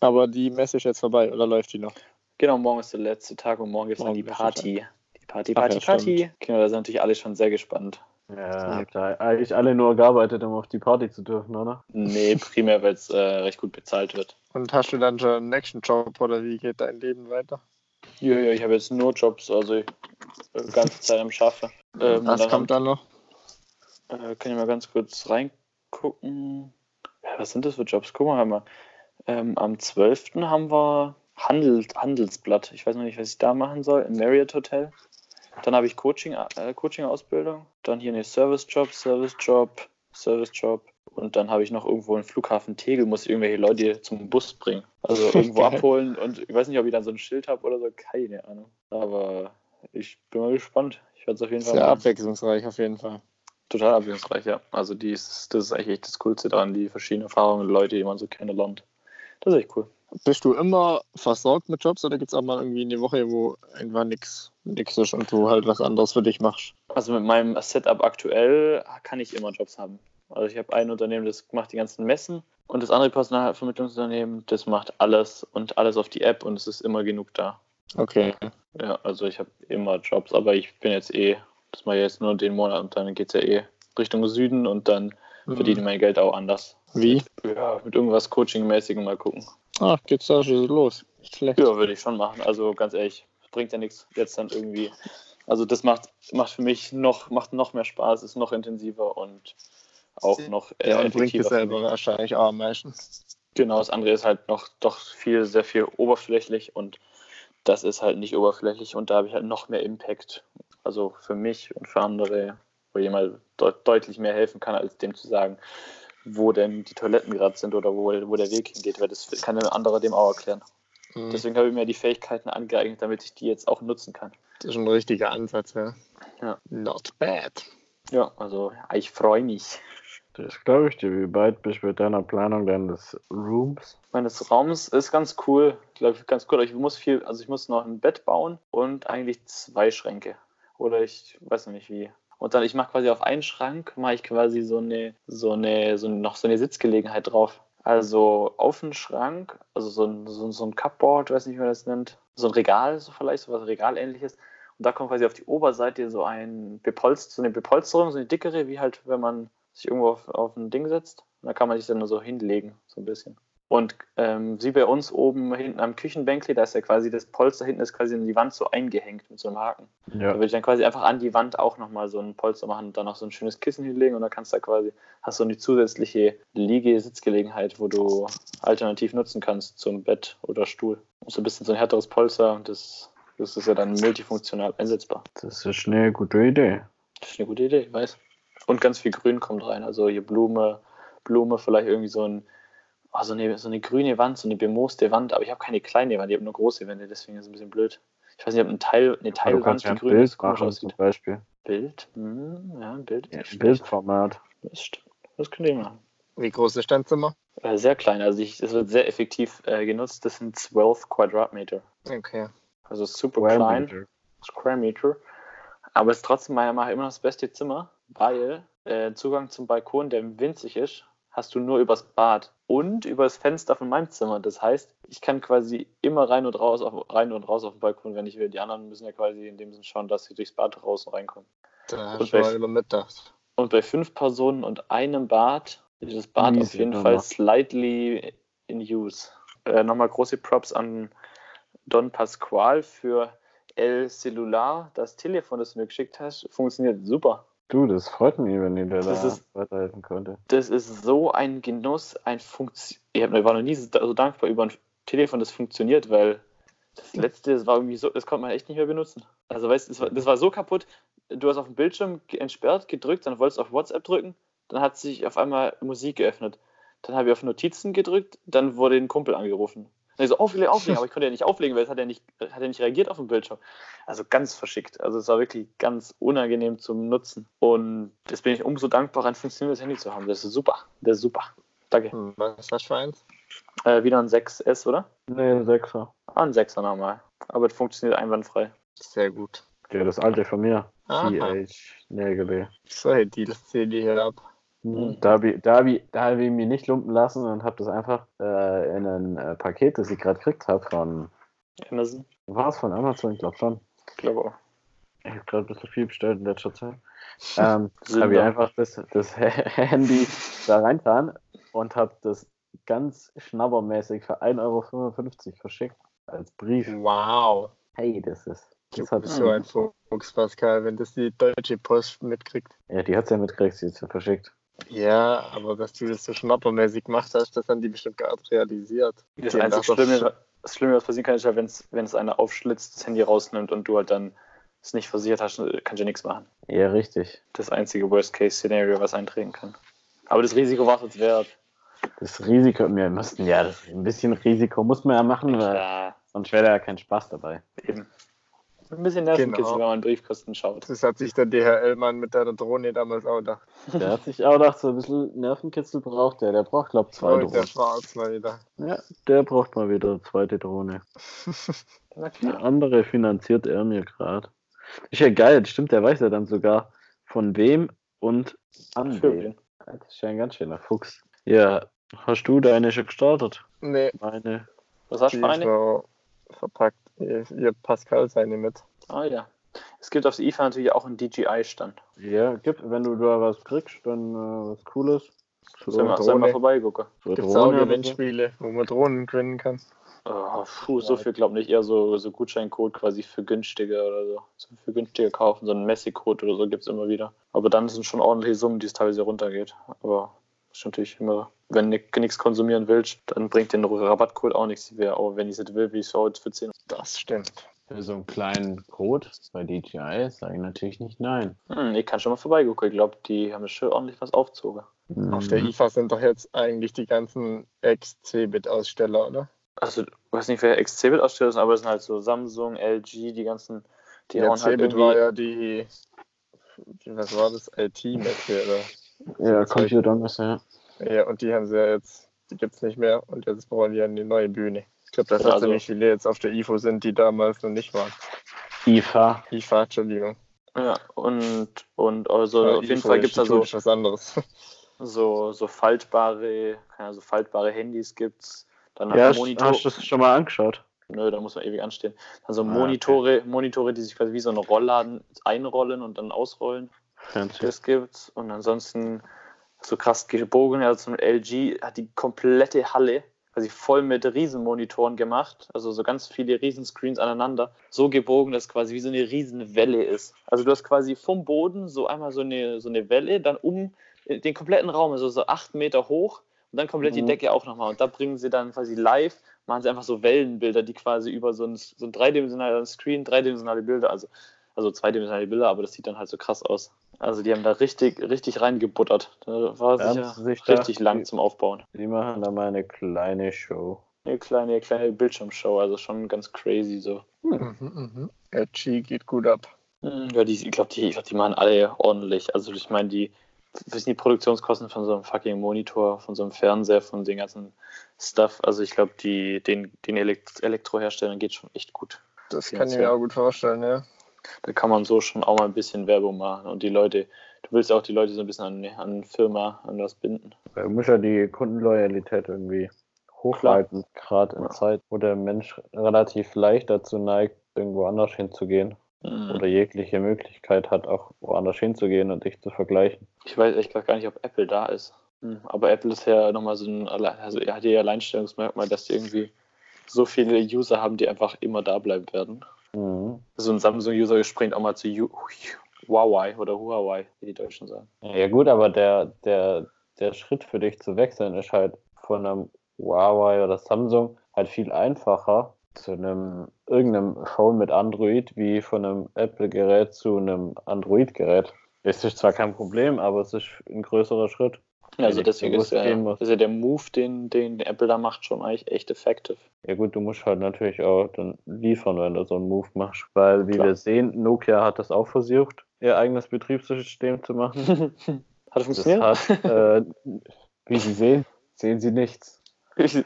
Aber die Messe ist jetzt vorbei oder läuft die noch? Genau, morgen ist der letzte Tag und morgen gibt es dann die Party. Die Party, Ach Party, ja, Party. Genau, da sind natürlich alle schon sehr gespannt. Ja, habt ihr eigentlich alle nur gearbeitet, um auf die Party zu dürfen, oder? Nee, primär, weil es äh, recht gut bezahlt wird. Und hast du dann schon einen nächsten Job oder wie geht dein Leben weiter? Ja, ja, ich habe jetzt nur Jobs, also ich, äh, ganze [LAUGHS] Zeit am Schaffe. Ähm, Was dann kommt dann noch? Äh, kann ich mal ganz kurz reingucken. Ja, was sind das für Jobs? Guck mal, haben wir. Ähm, am 12. haben wir Handel, Handelsblatt. Ich weiß noch nicht, was ich da machen soll. Im Marriott Hotel. Dann habe ich Coaching, äh, Coaching-Ausbildung. Dann hier eine Service-Job, Service-Job, Service-Job. Und dann habe ich noch irgendwo einen Flughafen Tegel, muss irgendwelche Leute zum Bus bringen. Also [LAUGHS] irgendwo abholen. Und ich weiß nicht, ob ich dann so ein Schild habe oder so. Keine Ahnung. Aber ich bin mal gespannt. Ich werde es auf jeden Fall Sehr machen. abwechslungsreich auf jeden Fall. Total abwechslungsreich, ja. Also die ist, das ist eigentlich echt das Coolste daran, die verschiedenen Erfahrungen und Leute, die man so kennenlernt. Das ist echt cool. Bist du immer versorgt mit Jobs oder gibt es auch mal irgendwie eine Woche, wo einfach nichts nix ist und du halt was anderes für dich machst? Also mit meinem Setup aktuell kann ich immer Jobs haben. Also ich habe ein Unternehmen, das macht die ganzen Messen und das andere Personalvermittlungsunternehmen, das macht alles und alles auf die App und es ist immer genug da. Okay. Ja, also ich habe immer Jobs, aber ich bin jetzt eh, das mache ich jetzt nur den Monat und dann geht es ja eh Richtung Süden und dann verdiene ich mein Geld auch anders. Wie? Ja, mit irgendwas Coaching-mäßigem mal gucken. Ach, geht's da schon los? Schlecht. Ja, würde ich schon machen. Also ganz ehrlich, bringt ja nichts jetzt dann irgendwie. Also das macht, macht für mich noch, macht noch mehr Spaß, ist noch intensiver und auch noch äh, Ja, und bringt es selber wahrscheinlich auch am meisten. Genau, das andere ist halt noch doch viel, sehr viel oberflächlich und das ist halt nicht oberflächlich und da habe ich halt noch mehr Impact. Also für mich und für andere, wo jemand deut deutlich mehr helfen kann, als dem zu sagen, wo denn die Toiletten gerade sind oder wo, wo der Weg hingeht, weil das kann ein anderer dem auch erklären. Mhm. Deswegen habe ich mir die Fähigkeiten angeeignet, damit ich die jetzt auch nutzen kann. Das ist ein richtiger Ansatz, ja. Ja. Not bad. Ja, also ich freue mich. Das glaube ich dir. Wie weit bist du mit deiner Planung deines Rooms? Meines Raums ist ganz cool, glaube ich, ganz cool. Aber ich muss viel, also ich muss noch ein Bett bauen und eigentlich zwei Schränke. Oder ich weiß noch nicht wie. Und dann, ich mache quasi auf einen Schrank, mache ich quasi so eine, so eine, so noch so eine Sitzgelegenheit drauf. Also auf den Schrank, also so ein, so, so ein Cupboard, weiß nicht, wie man das nennt, so ein Regal, so vielleicht, so was Regalähnliches. Und da kommt quasi auf die Oberseite so ein Bepolst, so eine Bepolsterung, so eine dickere, wie halt, wenn man sich irgendwo auf, auf ein Ding setzt. Und da kann man sich dann nur so hinlegen, so ein bisschen. Und ähm, wie bei uns oben hinten am Küchenbänkli, da ist ja quasi das Polster hinten ist quasi in die Wand so eingehängt mit so einem Haken. Da Ja. würde ich dann quasi einfach an die Wand auch nochmal so ein Polster machen und dann noch so ein schönes Kissen hinlegen und dann kannst du da quasi, hast du eine zusätzliche Liege-Sitzgelegenheit, wo du alternativ nutzen kannst zum Bett oder Stuhl. So ein bisschen so ein härteres Polster und das, das ist ja dann multifunktional einsetzbar. Das ist eine gute Idee. Das ist eine gute Idee, ich weiß. Und ganz viel Grün kommt rein. Also hier Blume, Blume, vielleicht irgendwie so, ein, oh, so, eine, so eine grüne Wand, so eine bemooste Wand. Aber ich habe keine kleine Wand, ich habe nur große Wände, deswegen ist es ein bisschen blöd. Ich weiß nicht, ob ein Teil, eine Teilwand, ja die grün Bild ist, komisch machen zum aussieht. Beispiel. Bild? Hm, ja, ein Bild. ist Ja. Bildformat. Das stimmt. Das könnt ihr machen. Wie groß ist dein Zimmer? Äh, sehr klein, also es wird sehr effektiv äh, genutzt. Das sind 12 Quadratmeter. Okay. Also super Square klein. Meter. Square Meter. Aber es ist trotzdem meiner Meinung nach immer noch das beste Zimmer, weil äh, Zugang zum Balkon, der winzig ist, hast du nur übers Bad und übers Fenster von meinem Zimmer. Das heißt, ich kann quasi immer rein und raus, auf, rein und raus auf den Balkon, wenn ich will. Die anderen müssen ja quasi in dem Sinne schauen, dass sie durchs Bad raus und reinkommen. Da Und hast du bei- mal übermittet. Und bei fünf Personen und einem Bad ist das Bad Easy auf jeden. Fall slightly in use. Äh, Nochmal große Props an Don Pasqual für El Celular. Das Telefon, das du mir geschickt hast, funktioniert super. Du, das freut mich, wenn ihr da ist- weiterhelfen konnte. Das ist so ein Genuss, ein Funktion. Ich war noch nie so dankbar über ein Telefon, das funktioniert, weil das letzte, das war irgendwie so, das konnte man echt nicht mehr benutzen. Also weißt du, das war, das war so kaputt. Du hast auf dem Bildschirm entsperrt, gedrückt, dann wolltest du auf WhatsApp drücken, dann hat sich auf einmal Musik geöffnet. Dann habe ich auf Notizen gedrückt, dann wurde ein Kumpel angerufen. Dann ich so, auflegen, auflegen, [LAUGHS] aber ich konnte ja nicht auflegen, weil es hat ja nicht, hat ja nicht reagiert auf dem Bildschirm. Also ganz verschickt. Also es war wirklich ganz unangenehm zum Nutzen. Und jetzt bin ich umso dankbarer, ein funktionierendes Handy zu haben. Das ist super. Das ist super. Danke. Hm, Was ist das für eins? Äh, wieder ein 6S, oder? Nee, ein Sechser. Ah, ein 6er normal. Aber es funktioniert einwandfrei. Sehr gut. Ja, das alte von mir. Aha. TH Nägele. Solche Deals zähle ich hier ab. Mhm. Da habe ich, da hab ich, da hab ich mich nicht lumpen lassen und habe das einfach äh, in ein äh, Paket, das ich gerade gekriegt habe von, Amazon. war es von Amazon? Ich glaube schon. Ich glaube auch. Ich habe gerade ein bisschen viel bestellt in letzter Zeit. Ähm, [LAUGHS] habe ich einfach das, das [LAUGHS] Handy da reintan und habe das ganz schnabbermäßig für 1,55 Euro verschickt. Als Brief. Wow. Hey, das ist. Das hat, bist so ein Fuchs, Pascal, wenn das die Deutsche Post mitkriegt. ja, die hat es ja mitgekriegt, sie ist ja verschickt. Ja, aber dass du das so schnappermäßig gemacht hast, das haben die bestimmt gerade realisiert. Das Die einzige Schlimme, das Schlimme, was passieren kann, ist ja, wenn's, wenn es einer aufschlitzt, das Handy rausnimmt und du halt dann es nicht versichert hast, kannst du nichts machen. Ja, richtig. Das einzige Worst-Case-Szenario, was eintreten kann. Aber das Risiko war es jetzt wert. Das Risiko, wir müssten ja, das, ein bisschen Risiko muss man ja machen, weil Ja, sonst wäre da ja kein Spaß dabei. eben. Ein bisschen Nervenkitzel, Genau. wenn man Briefkosten schaut. Das hat sich der DHL-Mann mit deiner Drohne damals auch gedacht. Der hat sich auch gedacht, so ein bisschen Nervenkitzel braucht der. Der braucht, glaube ich, zwei Oh, der Drohnen. Schwarz mal wieder. Ja, der braucht mal wieder eine zweite Drohne. [LAUGHS] Klar. andere finanziert er mir gerade. Ist ja geil, stimmt, der weiß ja dann sogar von wem und an Für wen. Das ist ja ein ganz schöner Fuchs. Ja, hast du deine schon gestartet? Nee, Meine. Was hast du für eine? Verpackt ihr, Pascal seine mit. Ah ja. Es gibt auf der IFA natürlich auch einen DJI-Stand. Ja, gibt, wenn du da was kriegst, dann äh, was Cooles. So, Sollen wir, mal vorbeigucken? so Gibt es auch. Gewinnspiele, wo man Drohnen gewinnen kann? Oh, puh, so viel glaube nicht. Eher so, so Gutscheincode quasi für günstige oder so. so für günstige kaufen. So einen Messi-Code oder so gibt es immer wieder. Aber dann sind schon ordentliche Summen, die es teilweise runtergeht. Aber ist natürlich immer, wenn du nichts konsumieren willst, dann bringt den Rabattcode auch nichts. Wäre auch, wenn ich es will, wie ich es heute für 10. Das stimmt. Für so einen kleinen Code bei DJI sage ich natürlich nicht nein. Hm, ich kann schon mal vorbeigucken. Ich glaube, die haben schon ordentlich was aufgezogen. Auf der Mhm. IFA sind doch jetzt eigentlich die ganzen Ex-Cebit-Aussteller, oder? Also, ich weiß nicht, wer XC-Bit-Aussteller ist, aber es sind halt so Samsung, LG, die ganzen. Die Ja, halt Cebit irgendwie. war ja die, die- was war das, IT-Messe, oder? Ja, Computer ja. Ja, und die haben sie ja jetzt, die gibt es nicht mehr und jetzt brauchen die ja eine neue Bühne. Ich glaube, dass Ja, da also- ziemlich viele jetzt auf der IFO sind, die damals noch nicht waren. IFA. IFA, Entschuldigung. Ja, und, und also Ja, auf jeden Fall gibt es da so, was anderes. [LAUGHS] so, so faltbare, also faltbare Handys gibt's. Dann Ja, halt hast, Monitor. hast du das schon mal angeschaut? Nö, da muss man ewig anstehen. Dann so Ah, okay. Monitore, Monitore, die sich quasi wie so ein Rollladen einrollen und dann ausrollen. Fancy. Das gibt's. Und ansonsten so krass gebogen. Also zum LG hat die komplette Halle quasi voll mit Riesenmonitoren gemacht. Also so ganz viele Riesenscreens aneinander. So gebogen, dass quasi wie so eine Riesenwelle ist. Also du hast quasi vom Boden so einmal so eine, so eine Welle, dann um den kompletten Raum, also so acht Meter hoch. Und dann komplett die Mhm. Decke auch nochmal. Und da bringen sie dann quasi live, machen sie einfach so Wellenbilder, die quasi über so ein, so ein dreidimensionalen Screen, dreidimensionale Bilder, also, also zweidimensionale Bilder, aber das sieht dann halt so krass aus. Also die haben da richtig, richtig reingebuttert. Da war Da sicher sie sich da- richtig lang zum Aufbauen. Die machen da mal eine kleine Show. Eine kleine, kleine Bildschirmshow, also schon ganz crazy so. mhm, mhm. LG geht gut ab. Hm, Ja, die, ich glaube, die, ich glaub, die machen alle ordentlich. Also ich meine, die, was sind die Produktionskosten von so einem fucking Monitor, von so einem Fernseher, von den ganzen Stuff. Also ich glaube, die, den, den Elekt Elektroherstellern geht schon echt gut. Das kann ich mir auch gut vorstellen, ja. Da kann man so schon auch mal ein bisschen Werbung machen. Und die Leute, du willst auch die Leute so ein bisschen an, an eine Firma, an was binden. Da muss ja die Kundenloyalität irgendwie hochhalten, gerade in Ja. Zeit, wo der Mensch relativ leicht dazu neigt, irgendwo anders hinzugehen. Hm. Oder jegliche Möglichkeit hat, auch woanders hinzugehen und dich zu vergleichen. Ich weiß echt gar nicht, ob Apple da ist. Hm, Aber Apple ist ja nochmal so ein, also er hat ja Alleinstellungsmerkmal, dass die irgendwie so viele User haben, die einfach immer da bleiben werden. Mhm. So ein Samsung-User springt auch mal zu Hu- Huawei oder Huawei, wie die Deutschen sagen. Ja gut, aber der, der, der Schritt für dich zu wechseln ist halt von einem Huawei oder Samsung halt viel einfacher zu einem irgendeinem Phone mit Android wie von einem Apple-Gerät zu einem Android-Gerät. Es ist zwar kein Problem, aber es ist ein größerer Schritt. Also deswegen ist ja, ist ja der Move, den, den Apple da macht, schon eigentlich echt effektiv. Ja gut, du musst halt natürlich auch dann liefern, wenn du so einen Move machst, weil wie Klar. wir sehen, Nokia hat das auch versucht, ihr eigenes Betriebssystem zu machen. [LAUGHS] Hat funktioniert? hat, äh, wie Sie sehen, sehen Sie nichts. ist,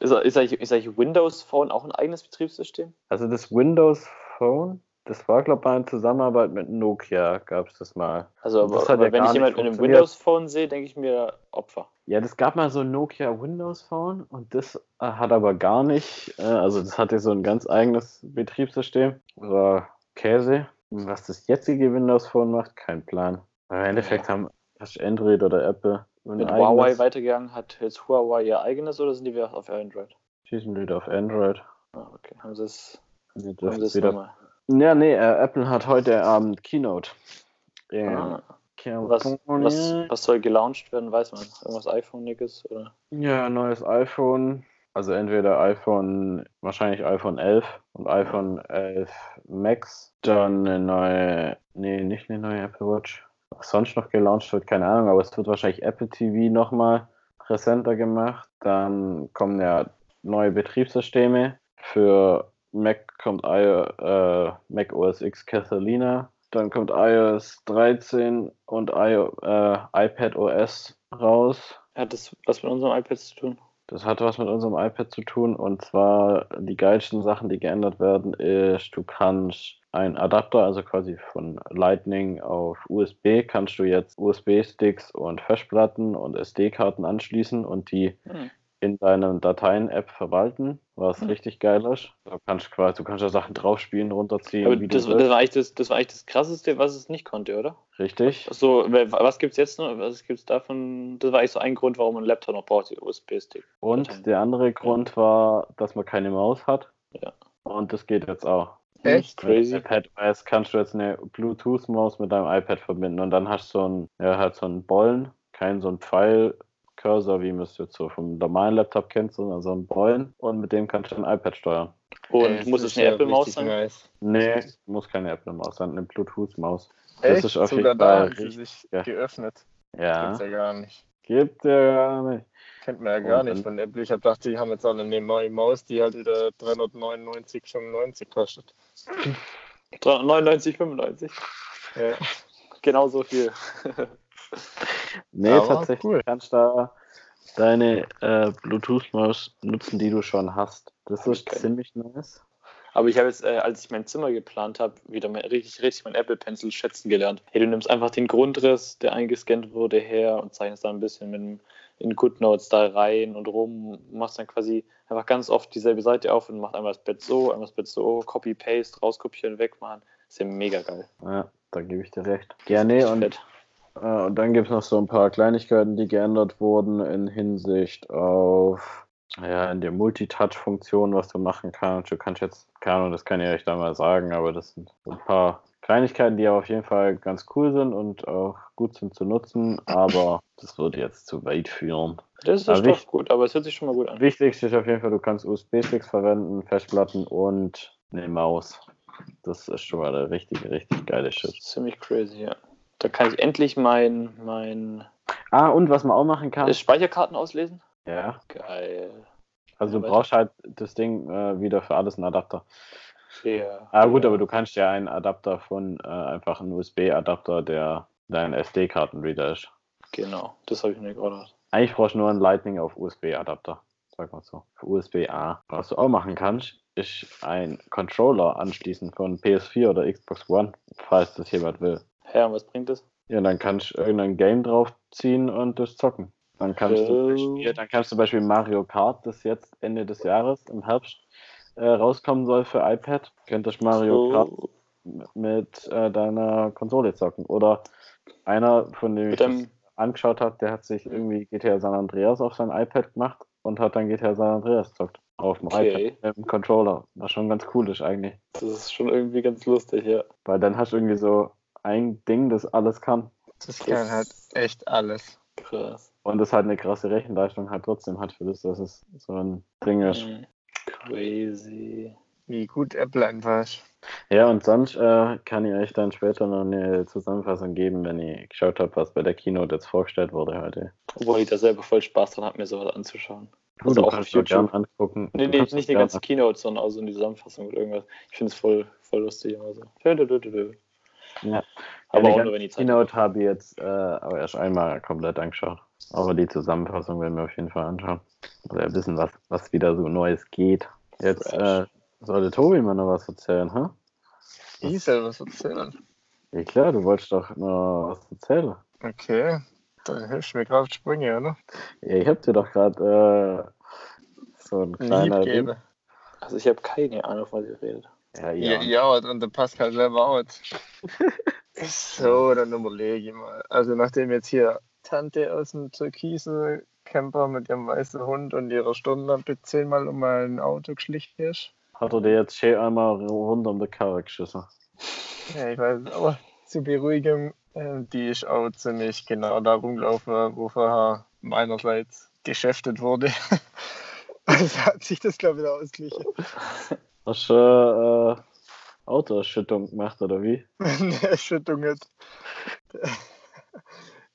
ist, eigentlich, ist eigentlich Windows Phone auch ein eigenes Betriebssystem? Also das Windows Phone, das war glaube ich mal in Zusammenarbeit mit Nokia, gab es das mal. Also, aber, hat ja aber wenn ich jemanden mit einem funktioniert. Windows Phone sehe, denke ich mir Opfer. Ja, das gab mal so ein Nokia Windows Phone und das äh, hat aber gar nicht, äh, also das hatte so ein ganz eigenes Betriebssystem. War Käse. Was das jetzige Windows Phone macht, kein Plan. Aber im Endeffekt haben hast Android oder Apple Mit eigenes- Huawei weitergegangen, hat jetzt Huawei ihr eigenes oder sind die wieder auf Android? Schießen wieder auf Android. Ah, okay. Haben sie es wieder. Ja, nee, äh, Apple hat heute Abend Keynote. In Ah, was, was, was soll gelauncht werden, weiß man. Irgendwas iPhone-Nickes oder? Ja, neues iPhone. Also entweder iPhone, wahrscheinlich iPhone 11 und iPhone 11 Max. Dann eine neue, nee, nicht eine neue Apple Watch. Was sonst noch gelauncht wird, keine Ahnung, aber es wird wahrscheinlich Apple TV nochmal präsenter gemacht. Dann kommen ja neue Betriebssysteme. Für Mac kommt äh, Mac OS X Catalina. Dann kommt iOS 13 und I, äh, iPad OS raus. Hat das was mit unserem iPad zu tun? Das hat was mit unserem iPad zu tun und zwar die geilsten Sachen, die geändert werden, ist, du kannst einen Adapter, also quasi von Lightning auf USB, kannst du jetzt USB-Sticks und Festplatten und SD-Karten anschließen und die Hm. In deiner Dateien-App verwalten, was Hm. richtig geil ist. Du kannst quasi, du kannst da Sachen draufspielen, runterziehen, Aber das, das, war eigentlich das, das war eigentlich das krasseste, was es nicht konnte, oder? Richtig. So, was gibt's jetzt noch? Was gibt's davon? Das war eigentlich so ein Grund, warum man einen Laptop noch braucht, der USB-Stick. Und der andere Grund war, dass man keine Maus hat. Ja. Und das geht jetzt auch. Echt? Crazy. Mit iPadOS kannst du jetzt eine Bluetooth-Maus mit deinem iPad verbinden und dann hast du so einen, ja, halt so einen Bollen, kein so ein Pfeil-Cursor, wie man es jetzt so vom normalen Laptop kennt, sondern so einen Bollen und mit dem kannst du dein iPad steuern. Und muss es eine Apple-Maus sein? Nice. Nee, muss keine Apple-Maus sein, eine Bluetooth-Maus. Das ist auf Sogar jeden da Fall sich ja. geöffnet. Ja, Gibt's ja gar nicht. gibt ja gar nicht. Kennt man ja gar Und nicht von Apple. Ich hab gedacht, die haben jetzt alle eine neue Maus, die halt wieder 399,95 kostet. 99,95. Ja. Genauso viel. [LAUGHS] Nee, Aber tatsächlich cool. kannst da deine äh, Bluetooth-Maus nutzen, die du schon hast. Das ist Geil. ziemlich nice. Aber ich habe jetzt, äh, als ich mein Zimmer geplant habe, wieder mal richtig, richtig mein Apple Pencil schätzen gelernt. Hey, du nimmst einfach den Grundriss, der eingescannt wurde, her und zeichnest da ein bisschen mit dem, in GoodNotes da rein und rum, machst dann quasi einfach ganz oft dieselbe Seite auf und machst einmal das Bett so, einmal das Bett so, Copy, Paste, rauskopieren, wegmachen. ist ja mega geil. Ja, da gebe ich dir recht. Ja, nee, und Fett. Äh, Und dann gibt es noch so ein paar Kleinigkeiten, die geändert wurden in Hinsicht auf ja, in der Multitouch-Funktion, was du machen kannst. Du kannst jetzt, keine Ahnung, das kann ich euch da mal sagen, aber das sind so ein paar Kleinigkeiten, die auf jeden Fall ganz cool sind und auch gut sind zu nutzen, aber das würde jetzt zu weit führen. Das ist Aber doch wichtig- gut, aber es hört sich schon mal gut an. Wichtigste ist auf jeden Fall, du kannst USB-Sticks verwenden, Festplatten und eine Maus. Das ist schon mal der richtige, richtig geile Shit. Ziemlich crazy, ja. Da kann ich endlich mein, mein Ah, und was man auch machen kann. äh, Speicherkarten auslesen. Ja, Geil. also Ja, du weiter. brauchst halt das Ding äh, wieder für alles einen Adapter. Ja. Ah gut, aber du kannst ja einen Adapter von äh, einfach einen USB-Adapter, der dein SD-Kartenreader ist. Genau, das habe ich mir gerade gedacht. Eigentlich brauchst du nur einen Lightning auf USB-Adapter. Sag mal so. Für USB-A. Was du auch machen kannst, ist ein Controller anschließen von PS4 oder Xbox One, falls das jemand will. Hä, und was bringt das? Ja, dann kannst du irgendein Game draufziehen und das zocken. Dann kannst, du, zum Beispiel- dann kannst du zum Beispiel Mario Kart, das jetzt Ende des Jahres im Herbst äh, rauskommen soll für iPad, könntest Mario Kart So, mit äh, deiner Konsole zocken. Oder einer, von dem ich mit das einem, angeschaut habe, der hat sich irgendwie GTA San Andreas auf sein iPad gemacht und hat dann GTA San Andreas zockt. Auf dem Okay. iPad mit dem Controller. Was schon ganz cool ist eigentlich. das ist schon irgendwie ganz lustig, ja. Weil dann hast du irgendwie so ein Ding, das alles kann. Das kann halt echt alles. Krass. Und das halt eine krasse Rechenleistung halt trotzdem hat für das, dass es so ein Ding ist. Mhm. Crazy. Wie gut Apple einfach ist. Ja, und sonst äh, kann ich euch dann später noch eine Zusammenfassung geben, wenn ich geschaut habe, was bei der Keynote jetzt vorgestellt wurde heute. Obwohl ich da selber voll Spaß dran habe, mir sowas anzuschauen. Du, Also du auch kannst auf YouTube. angucken. Nee, nee, nicht die ganze Keynote, sondern auch so eine Zusammenfassung oder irgendwas. Ich finde es voll, voll lustig immer so. Ja. Aber ja, auch nur, wenn die Zeit Keynote habe ich jetzt äh, aber erst einmal komplett angeschaut. Aber die Zusammenfassung werden wir auf jeden Fall anschauen. Oder ein bisschen, was, was wieder so Neues geht. Jetzt äh, sollte Tobi mal noch was erzählen, ha? Ich soll was erzählen. Ja klar, du wolltest doch noch was erzählen. Okay, dann hilfst du mir gerade Sprünge, oder? Ja, ich hab dir doch gerade äh, so ein kleiner Lieb. Also ich habe keine Ahnung, von was ihr redet. Ja, Ja, ja. und der Pascal selber auch. [LAUGHS] so, dann überlege ich mal. Also nachdem jetzt hier Tante aus dem türkisen Camper mit ihrem weißen Hund und ihrer Stirnlampe zehnmal um mein Auto geschlichen ist. Hat er dir jetzt schön einmal rund um die Karre geschissen? Ja, ich weiß, aber zur Beruhigung, äh, die ist auch ziemlich genau da rumgelaufen, wo vorher meinerseits geschäftet wurde. [LAUGHS] also hat sich das, glaube ich, wieder ausgeglichen. [LAUGHS] Hast du äh, Autoerschüttung gemacht oder wie? [LAUGHS] Eine Erschüttung nicht.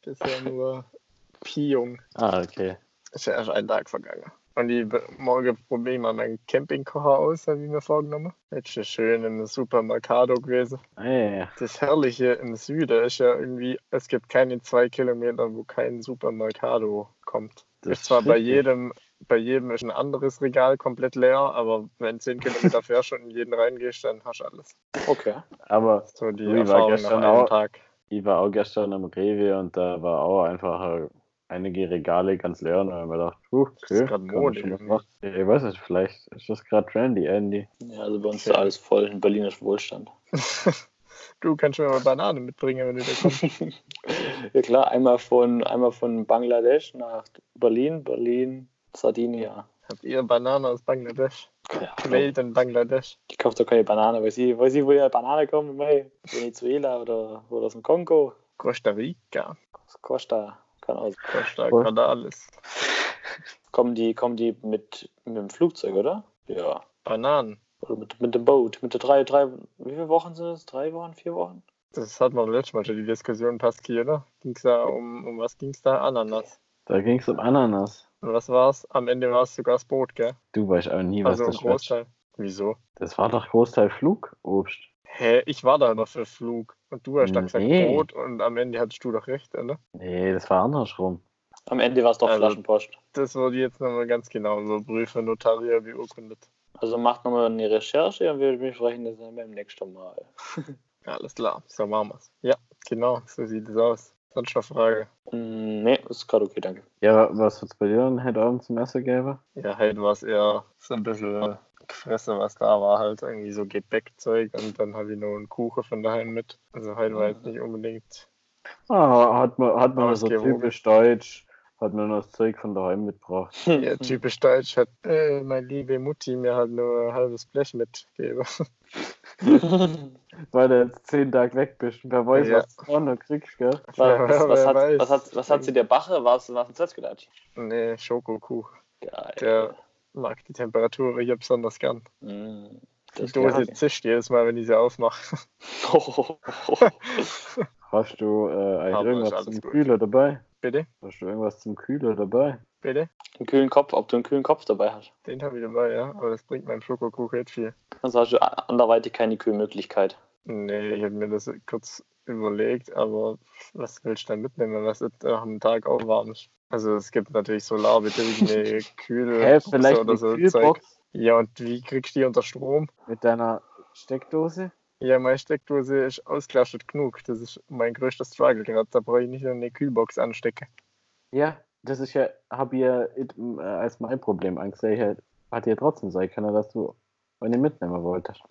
Das ist ja nur Piung. Ah, okay. Ist ja erst ein Tag vergangen. Und die morgen probiere ich mal meinen Campingkocher aus, habe ich mir vorgenommen. Jetzt ist schön im Supermercado gewesen. Ey, Das Herrliche im Süden ist ja irgendwie, es gibt keine zwei Kilometer, wo kein Supermercado kommt. das ist zwar bei jedem, bei jedem ist ein anderes Regal komplett leer, aber wenn 10 Kilometer [LAUGHS] fährst und in jeden reingehst, dann hast du alles. Okay. Aber So die Ui, war gestern einem auch- Tag. ich war auch gestern am Rewe und da war auch einfach einige Regale ganz leer und da habe ich mir gedacht, uh, Das okay, ist man Mode. Ja, Ich weiß nicht, vielleicht ist das gerade trendy, Andy. Ja, also bei uns ist alles voll in berlinisch Wohlstand. [LAUGHS] Du kannst mir mal Bananen mitbringen, wenn du da kommst. [LAUGHS] Ja klar, einmal von, einmal von Bangladesch nach Berlin, Berlin, Sardinia. Habt ihr Bananen aus Bangladesch? Ja, Made in Bangladesch. ich kaufe doch keine Banane, weil sie, weil sie woher Banane kommen, mei. Venezuela oder, oder aus dem Kongo. Costa Rica. Aus Costa, kann aus. Costa. Cordalis. Kommen die, kommen die mit, mit dem Flugzeug, oder? Ja. Bananen. Oder mit, mit dem Boot. Mit der drei, drei, wie viele Wochen sind es? Drei Wochen, vier Wochen? Das hat man letztes Mal schon die Diskussion Pascal, oder? Ging's da um, um was ging's da? Ananas. Da ging es um Ananas. Und was war's? Am Ende war es sogar das Boot, gell? Du weißt auch nie, was Also ein das wird. Großteil. Wieso? Das war doch Großteil Flugobst. Hä, ich war da immer für Flug. Und du hast da gesagt Nee. Boot und am Ende hattest du doch recht, oder? Nee, das war andersrum. Am Ende war es doch Also- Flaschenpost. Das wurde jetzt nochmal ganz genau überprüfen, notariell beurkundet. Also macht nochmal eine Recherche und wir besprechen das dann beim nächsten Mal. [LAUGHS] Alles klar, so machen wir's. Ja, genau, so sieht es aus. Sonst noch Frage. Mm, nee, ist gerade okay, danke. Ja, was wird's bei dir dann heute Abend zum Essen geben? Ja, halt war es eher so ein bisschen gefressen, was da war, halt irgendwie so Gebäckzeug und dann habe ich noch einen Kuchen von daheim mit. Also heute war jetzt nicht unbedingt. Ah, hat man, hat man so Ausgewogen. typisch deutsch, hat man das Zeug von daheim mitgebracht. [LAUGHS] Ja, typisch deutsch hat äh, meine liebe Mutti mir halt nur ein halbes Blech mitgegeben. [LAUGHS] Weil du jetzt zehn Tage weg bist. Wer weiß, Ja. was du auch noch kriegst, gell? Was, Ja, was, hat, was, hat, was hat sie dir Bache? War es ein Selbstgedacht? Nee, Schokokuchen. Geil. Der mag die Temperatur hier besonders gern. Mm, Die Dose zischt jedes Mal, wenn ich sie aufmache. [LAUGHS] Hast du äh, ist irgendwas zum gut. Kühler dabei? Bitte? Hast du irgendwas zum Kühler dabei? Bitte? einen kühlen Kopf, ob du einen kühlen Kopf dabei hast. Den habe ich dabei, ja. Aber das bringt meinem Schokokuchen nicht viel. Sonst hast du anderweitig keine Kühlmöglichkeit. Nee, ich habe mir das kurz überlegt, aber was willst du denn mitnehmen, was jetzt nach einem Tag auch warm ist? Also es gibt natürlich solarbetriebene [LAUGHS] Kühl Hä, vielleicht oder eine so Kühlbox Zeug. Ja, und wie kriegst du die unter Strom? mit deiner Steckdose? Ja, meine Steckdose ist ausgelastet genug. Das ist mein größter Struggle gerade. Da brauche ich nicht noch eine Kühlbox anstecken. Ja, das ist ja, habe ich ja äh, als mein Problem angesehen. Halt, hat ja trotzdem sein können, dass du eine mitnehmen wolltest.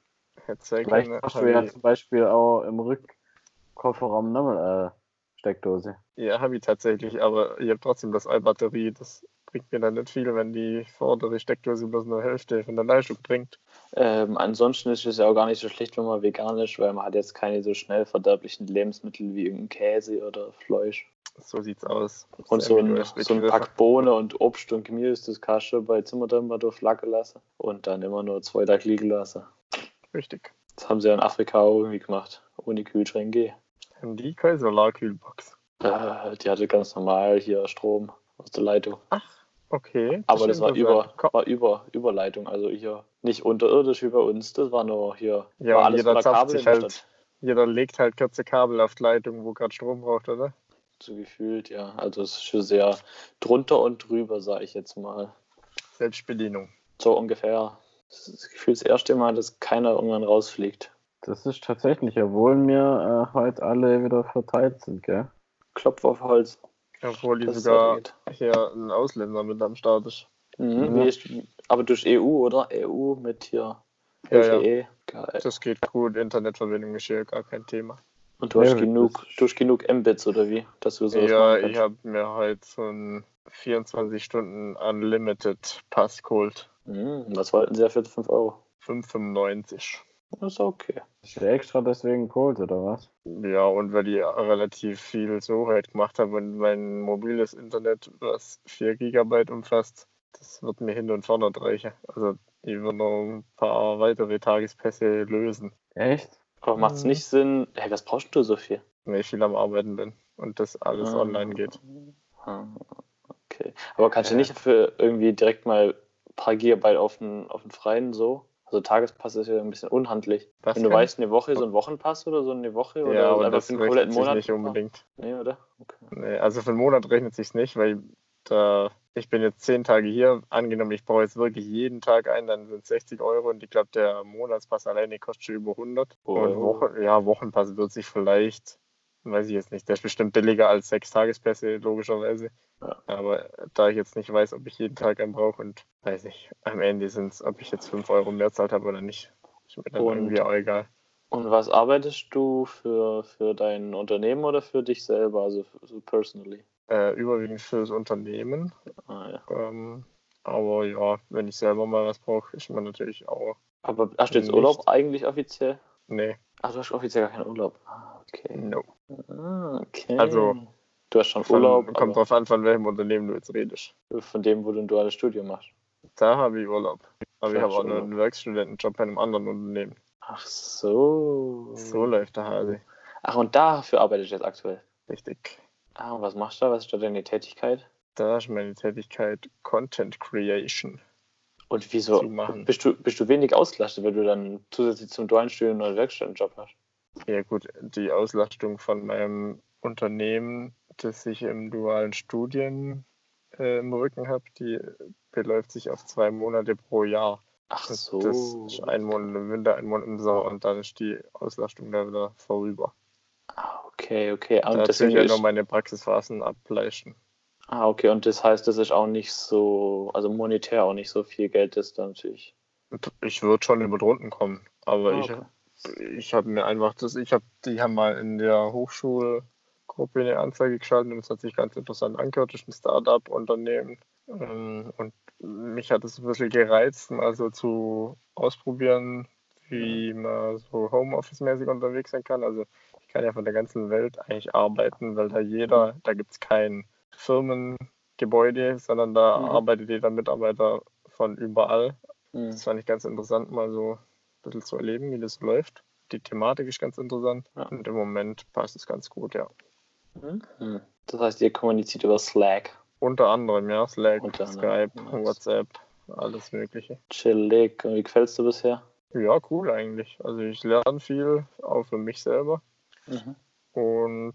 Vielleicht hast du ja ich- zum Beispiel auch im Rückkofferraum nochmal äh, Steckdose. Ja, habe ich tatsächlich, aber ich habe trotzdem das Batterie. Das bringt mir dann nicht viel, wenn die vordere Steckdose bloß nur Hälfte von der Leistung bringt. Ähm, ansonsten ist es ja auch gar nicht so schlecht, wenn man vegan ist, weil man hat jetzt keine so schnell verderblichen Lebensmittel wie irgendein Käse oder Fleisch. So sieht's aus. Und so ein, so ein. Pack Bohnen und Obst und Gemüse, das kannst du bei Zimmertemperatur flacken lassen und dann immer nur zwei Tage liegen lassen. Richtig. Das haben sie ja in Afrika auch irgendwie gemacht. Ohne Kühlschränke. Haben die keine Solarkühlbox? Äh, die hatte ganz normal hier Strom aus der Leitung. Okay. Aber das ist war über, war über Überleitung, also hier nicht unterirdisch wie bei uns, das war nur hier. Ja, war und jeder zapft sich halt. Stadt. Jeder legt halt kurze Kabel auf die Leitung, wo gerade Strom braucht, oder? So gefühlt, ja. Also es ist schon sehr drunter und drüber, sage ich jetzt mal. Selbstbedienung. So ungefähr. Das ist das Gefühl das erste Mal, dass keiner irgendwann rausfliegt. Das ist tatsächlich, obwohl wir äh, heute alle wieder verteilt sind, gell? Klopf auf Holz. Obwohl die sogar hier ein Ausländer mit am Start ist. Mhm, Ja. ist, aber durch EU, oder? EU mit hier Ja, ja. LTE. Geil. Das geht gut. Internetverbindung ist hier gar kein Thema. Und du hast genug, du hast genug Mbits, oder wie? Dass du sowas ja, ich habe mir halt so einen 24 Stunden Unlimited Pass geholt. Mhm, was wollten sie ja für 5 Euro? 5,95. Das ist okay. Hast du extra deswegen geholt, oder was? Ja, und weil ich relativ viel so halt gemacht habe und mein mobiles Internet, was 4 Gigabyte umfasst, das wird mir hin und vorne reichen. Also ich würde noch ein paar weitere Tagespässe lösen, Echt? Aber macht es Mhm. nicht Sinn? Hey, was brauchst du so viel? wenn ich viel am Arbeiten bin und das alles Ah. online geht. Ah, Okay. Aber kannst du Ja. nicht für irgendwie direkt mal ein paar Gigabyte auf den, auf den freien so? Also Tagespass ist ja ein bisschen unhandlich. Was Wenn du weißt, eine Woche, so ein Wochenpass oder so eine Woche oder Ja, aber einfach das für einen rechnet kompletten sich Monat? nicht unbedingt. Nee, oder? Okay. Nee, also für einen Monat rechnet sich nicht, weil da, ich bin jetzt zehn Tage hier. Angenommen, ich brauche jetzt wirklich jeden Tag einen, dann sind es 60 Euro und ich glaube, der Monatspass alleine kostet schon über 100. Oh. Und Woche, ja, Wochenpass wird sich vielleicht, weiß ich jetzt nicht, der ist bestimmt billiger als sechs Tagespässe, logischerweise. Ja. Aber da ich jetzt nicht weiß, ob ich jeden Tag einen brauche und weiß ich, am Ende sind es, ob ich jetzt 5 Euro mehr zahlt habe oder nicht, ist mir dann Und- irgendwie auch egal. Und was arbeitest du für, für dein Unternehmen oder für dich selber, also so personally? Äh, überwiegend fürs Unternehmen. Ah, ja. Ähm, aber ja, wenn ich selber mal was brauche, ist man natürlich auch. Aber hast du jetzt. Urlaub eigentlich offiziell? Nee, Ach, du hast offiziell gar keinen Urlaub. Ah, okay. no. Ah, okay. Also, du hast schon Von, Urlaub, kommt drauf an, von welchem Unternehmen du jetzt redest. von dem, wo du ein duales Studium machst. Da habe ich Urlaub. Aber ich Ja, habe auch nur einen Werkstudentenjob bei einem anderen Unternehmen. Ach so. So läuft der Hase. Ach, und dafür arbeitest du jetzt aktuell. Richtig. Ah, und was machst du da? Was ist da deine Tätigkeit? Da ist meine Tätigkeit Content Creation. Und wieso bist du, bist du wenig ausgelastet, wenn du dann zusätzlich zum dualen Studium noch einen Werkstudentenjob hast? Ja gut, die Auslastung von meinem Unternehmen, das ich im dualen Studien äh, im Rücken habe, die beläuft sich auf zwei Monate pro Jahr. Ach so. Das ist ein Monat im Winter, ein Monat im Sommer und dann ist die Auslastung da wieder vorüber. Ah, okay, okay. Ah, Da Und ich deswegen ja ist, nur meine Praxisphasen ableisten. Ah, okay. Und das heißt, das ist auch nicht so, also monetär auch nicht so viel Geld ist da natürlich. Ich würde schon über die Runden kommen, aber Ah, ich, okay. ich habe mir einfach das, ich habe, die haben mal in der Hochschulgruppe eine Anzeige geschaltet und das hat sich ganz interessant angehört. Das ist ein Start-up-Unternehmen. Ähm, Und mich hat es ein bisschen gereizt, mal so zu ausprobieren, wie man so Homeoffice-mäßig unterwegs sein kann. Also ich kann ja von der ganzen Welt eigentlich arbeiten, weil da jeder, da gibt es Firmengebäude, sondern da Mhm. arbeitet jeder Mitarbeiter von überall. Hm. Das fand ich ganz interessant, mal so ein bisschen zu erleben, wie das so läuft. Die Thematik ist ganz interessant Ja. und im Moment passt es ganz gut, ja. Mhm. Das heißt, ihr kommuniziert über Slack. Unter anderem, ja, Slack, anderem, Skype, nice. WhatsApp, alles Mögliche. Chillig. Und wie gefällst du bisher? Ja, cool eigentlich. Also ich lerne viel, auch für mich selber. Mhm. Und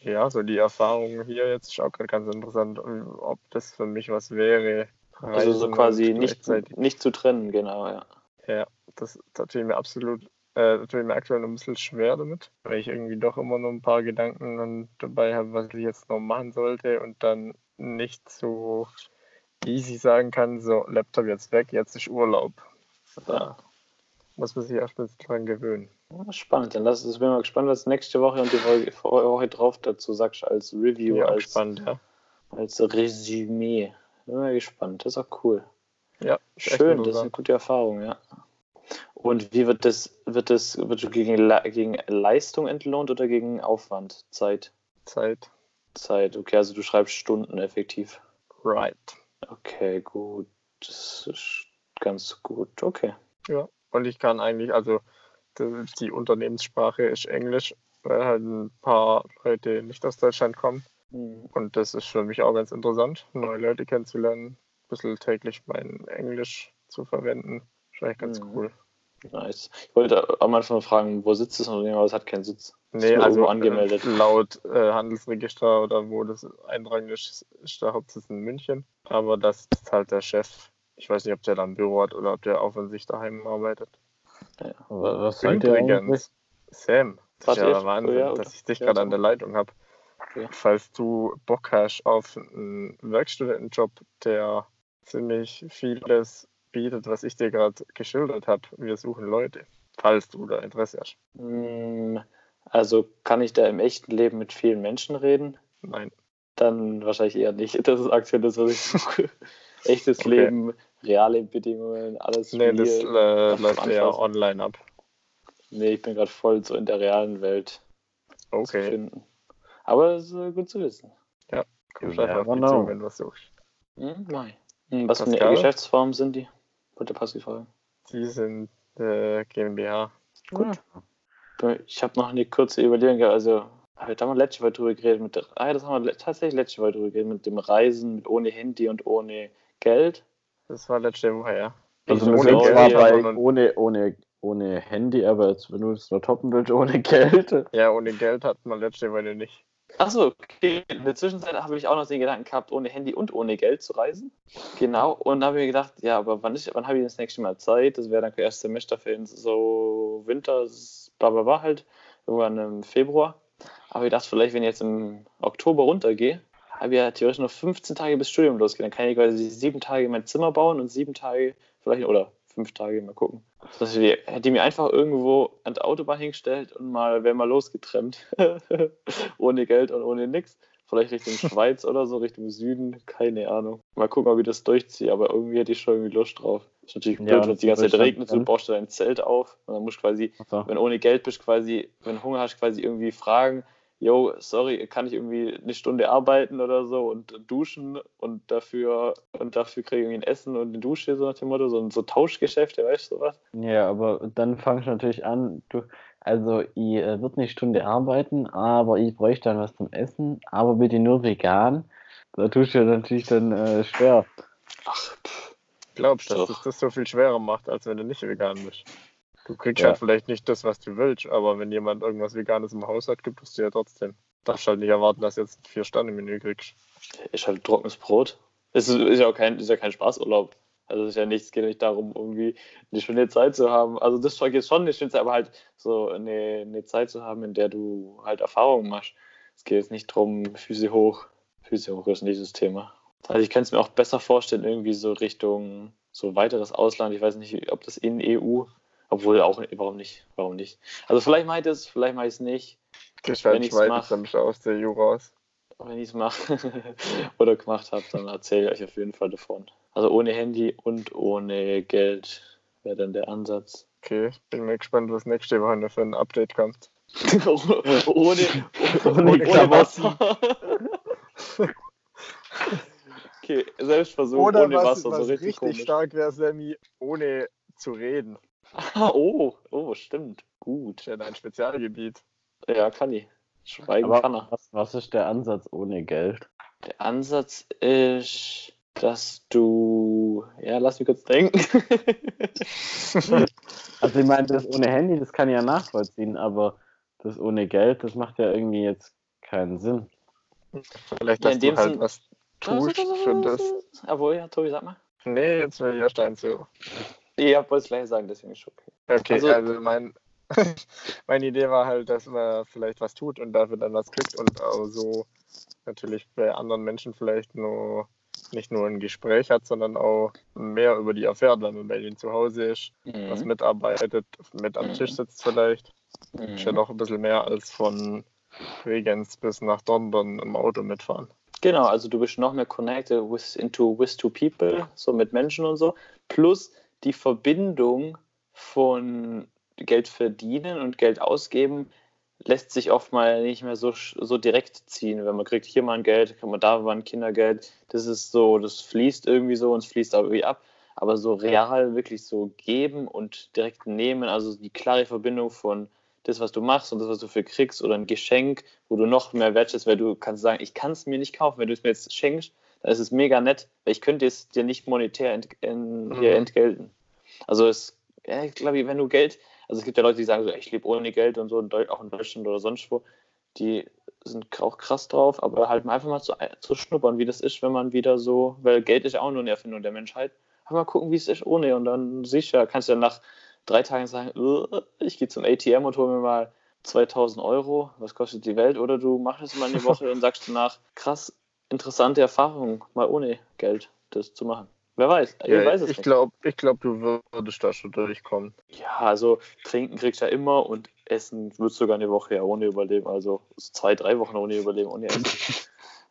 ja, so die Erfahrung hier jetzt ist auch gerade ganz interessant, ob das für mich was wäre. Also so quasi nicht, nicht zu trennen, genau, ja. Ja, das, das tue ich mir absolut, äh, tue ich mir aktuell noch ein bisschen schwer damit, weil ich irgendwie doch immer noch ein paar Gedanken dann dabei habe, was ich jetzt noch machen sollte und dann nicht so easy sagen kann, so Laptop jetzt weg, jetzt ist Urlaub. Da muss man sich erst mal dran gewöhnen. Spannend, dann lass es bin mal gespannt, was nächste Woche und die Woche, Woche drauf dazu sagst als Review, Ja, als, spannend, ja. als Resümee. Bin mal gespannt, das ist auch cool. Ja, Schön, das ist eine gute Erfahrung, ja. Und wie wird das, wird das, wird du gegen, Le- gegen Leistung entlohnt oder gegen Aufwand, Zeit? Zeit. Zeit, okay, also du schreibst Stunden effektiv. Right. Okay, gut. Das ist ganz gut, okay. Ja, und ich kann eigentlich, also die, Unternehmenssprache ist Englisch, weil halt ein paar Leute nicht aus Deutschland kommen. Mhm. Und das ist für mich auch ganz interessant, neue Leute kennenzulernen, ein bisschen täglich mein Englisch zu verwenden. Ist eigentlich ganz Mhm. cool. Nice. Ich wollte am Anfang fragen, wo sitzt das Unternehmen, aber es hat keinen Sitz. Nee, also angemeldet. äh, laut äh, Handelsregister oder wo das eintragen ist, ist der Hauptsitz in München. Aber das ist halt der Chef. Ich weiß nicht, ob der da ein Büro hat oder ob der auch von sich daheim arbeitet. Ja. Was, seid? Übrigens, Sam, das ist ja? Wahnsinn, Oh ja, dass ich dich Ja, gerade an der. Leitung habe. Okay. Falls du Bock hast auf einen Werkstudentenjob, der ziemlich vieles bietet, was ich dir gerade geschildert habe, wir suchen Leute. Falls du da Interesse hast. Mm, Also kann ich da im echten Leben mit vielen Menschen reden? Nein. Dann wahrscheinlich eher nicht. Das ist aktuell das, was ich suche. [LAUGHS] Echtes Okay. Leben, reale Bedingungen, alles Nee, das real. äh, läuft Anfassen. online ab. Nee, ich bin gerade voll so in der realen Welt zu Okay, finden. Aber es ist äh, gut zu wissen. komm You einfach auf mich zu, wenn du was suchst. Hm, Mai. Hm, Was für Pascal? eine Geschäftsform sind die? Wollte Pascal fragen. Die sind äh, GmbH. Gut. Ich habe noch eine kurze Überlegung gehabt. Also, habe ich da mal letzte Woche drüber geredet. Mit, der- ah, ja, das haben wir tatsächlich letzte Woche drüber geredet. Mit dem Reisen, mit ohne Handy und ohne Geld. Das war letzte Woche, ja. Also ohne Geld, bei ohne, ohne, ohne Handy, aber jetzt, wenn du es nur toppen willst, ohne [LAUGHS] Geld. Ja, ohne Geld hat man letzte Woche nicht. Achso, okay. In der Zwischenzeit habe ich auch noch den Gedanken gehabt, ohne Handy und ohne Geld zu reisen. Genau. Und habe mir gedacht, ja, aber wann, ist, wann habe ich das nächste Mal Zeit? Das wäre dann erst Semesterferien, so Winter, bla bla bla halt. Irgendwann im Februar. Aber ich dachte, vielleicht, wenn ich jetzt im Oktober runtergehe, habe ich ja theoretisch noch 15 Tage bis Studium losgeht. Dann kann ich quasi sieben Tage mein Zimmer bauen und sieben Tage vielleicht, oder fünf Tage, mal gucken. Das hätte mir einfach irgendwo an der Autobahn hingestellt und mal wäre mal losgetrennt. [LAUGHS] ohne Geld und ohne nix. Vielleicht Richtung [LAUGHS] Schweiz oder so, Richtung Süden, keine Ahnung. Mal gucken, ob ich das durchziehe, aber irgendwie hätte ich schon irgendwie Lust drauf. Ist natürlich Ja, blöd, und wenn es die ganze Zeit regnet, du dann? baust du dein Zelt auf und dann musst du quasi So. wenn ohne Geld bist, quasi, wenn du Hunger hast, quasi irgendwie fragen, yo, sorry, kann ich irgendwie eine Stunde arbeiten oder so und duschen und dafür und dafür kriege ich irgendwie ein Essen und eine Dusche, so nach dem Motto, so, so Tauschgeschäfte, weißt du sowas? Ja, aber dann fangst du natürlich an, du, also ich äh, würde eine Stunde arbeiten, aber ich bräuchte dann was zum Essen, aber bitte nur vegan. Da tust du natürlich dann äh, schwer. Ach, pff, Glaubst du, dass das das so viel schwerer macht, als wenn du nicht vegan bist? Du kriegst Ja. halt vielleicht nicht das, was du willst, aber wenn jemand irgendwas Veganes im Haus hat, gibt es dir ja trotzdem. Darfst halt nicht erwarten, dass du jetzt ein Vier-Sterne-Menü kriegst. ist halt trockenes Brot. Es ist, ist, ja auch kein, ist ja kein Spaßurlaub. Also es ist ja nichts, geht nicht darum, irgendwie eine schöne Zeit zu haben. Also das Zeug ist schon eine schöne Zeit, aber halt so eine, eine Zeit zu haben, in der du halt Erfahrungen machst. Es geht jetzt nicht darum, Füße hoch. Füße hoch ist nicht das Thema. Also ich kann es mir auch besser vorstellen, irgendwie so Richtung so weiteres Ausland. Ich weiß nicht, ob das in EU, obwohl auch, warum nicht? Warum nicht? Also vielleicht mache ich das, vielleicht mache ich es nicht. Gehst Wenn bist du aus der EU raus. wenn ich es mache [LAUGHS] oder gemacht habe, dann erzähle ich euch auf jeden Fall davon. Also ohne Handy und ohne Geld wäre dann der Ansatz. Okay, bin mal gespannt, was nächste Woche für ein Update kommt. [LAUGHS] ohne, ohne, Ohne Klamotten. Wasser. okay, Selbstversuch ohne Wasser, so richtig, komisch. stark wäre, Sammy, ohne zu reden. Ah, oh, oh, stimmt. Gut. Das ist ja dein Spezialgebiet. Ja, kann ich. Schweigen kann Aber er. was, was ist der Ansatz ohne Geld? Der Ansatz ist, dass du. Ja, lass mich kurz denken. [LAUGHS] Also ich meine, das ohne Handy, das kann ich ja nachvollziehen, aber das ohne Geld, das macht ja irgendwie jetzt keinen Sinn. Vielleicht, Ja, dass in dem du halt Sinn- was tust für das. Jawohl, ja, Tobi, sag mal. Nee, jetzt will ich erst eins so. Ich wollte es gleich sagen, deswegen ist schon okay. Okay, Also- also, mein, [LAUGHS] meine Idee war halt, dass man vielleicht was tut und dafür dann was kriegt und auch so natürlich bei anderen Menschen vielleicht nur nicht nur ein Gespräch hat, sondern auch mehr über die erfährt, wenn man bei denen zu Hause ist, was Mhm. mitarbeitet, mit am Mhm. Tisch sitzt vielleicht. Mhm. Ist ja doch ein bisschen mehr als von Bregenz bis nach London im Auto mitfahren. Genau, also du bist noch mehr connected with, into with to people, so mit Menschen und so. Plus die Verbindung von Geld verdienen und Geld ausgeben lässt sich oft mal nicht mehr so, so direkt ziehen. Wenn man kriegt hier mal ein Geld, kriegt man da mal ein Kindergeld. Das ist so, das fließt irgendwie so und es fließt auch irgendwie ab. aber so real wirklich so geben und direkt nehmen, also die klare Verbindung von das, was du machst und das, was du für kriegst oder ein Geschenk, wo du noch mehr wertschätzt, weil du kannst sagen, ich kann es mir nicht kaufen, wenn du es mir jetzt schenkst, dann ist es mega nett, weil ich könnte es dir nicht monetär ent, in, mhm. entgelten. Also es, ja, ich glaube, wenn du Geld, also es gibt ja Leute, die sagen so, ich lebe ohne Geld und so, auch in Deutschland oder sonst wo, die sind auch krass drauf, aber halt einfach mal zu, zu schnuppern, wie das ist, wenn man wieder so, weil Geld ist ja auch nur eine Erfindung der Menschheit, einfach mal gucken, wie es ist ohne und dann sicher kannst du ja nach drei Tagen sagen, ich gehe zum ATM und hole mir mal 2000 Euro, was kostet die Welt? Oder du machst es mal eine [LAUGHS] Woche und sagst danach, krass, interessante Erfahrung, mal ohne Geld das zu machen. Wer weiß, ja, weiß es ich glaube, ich glaub, du würdest da schon durchkommen. Ja, also trinken kriegst du ja immer und essen würdest du sogar eine Woche ja ohne überleben. Also zwei, drei Wochen ohne überleben, ohne Essen.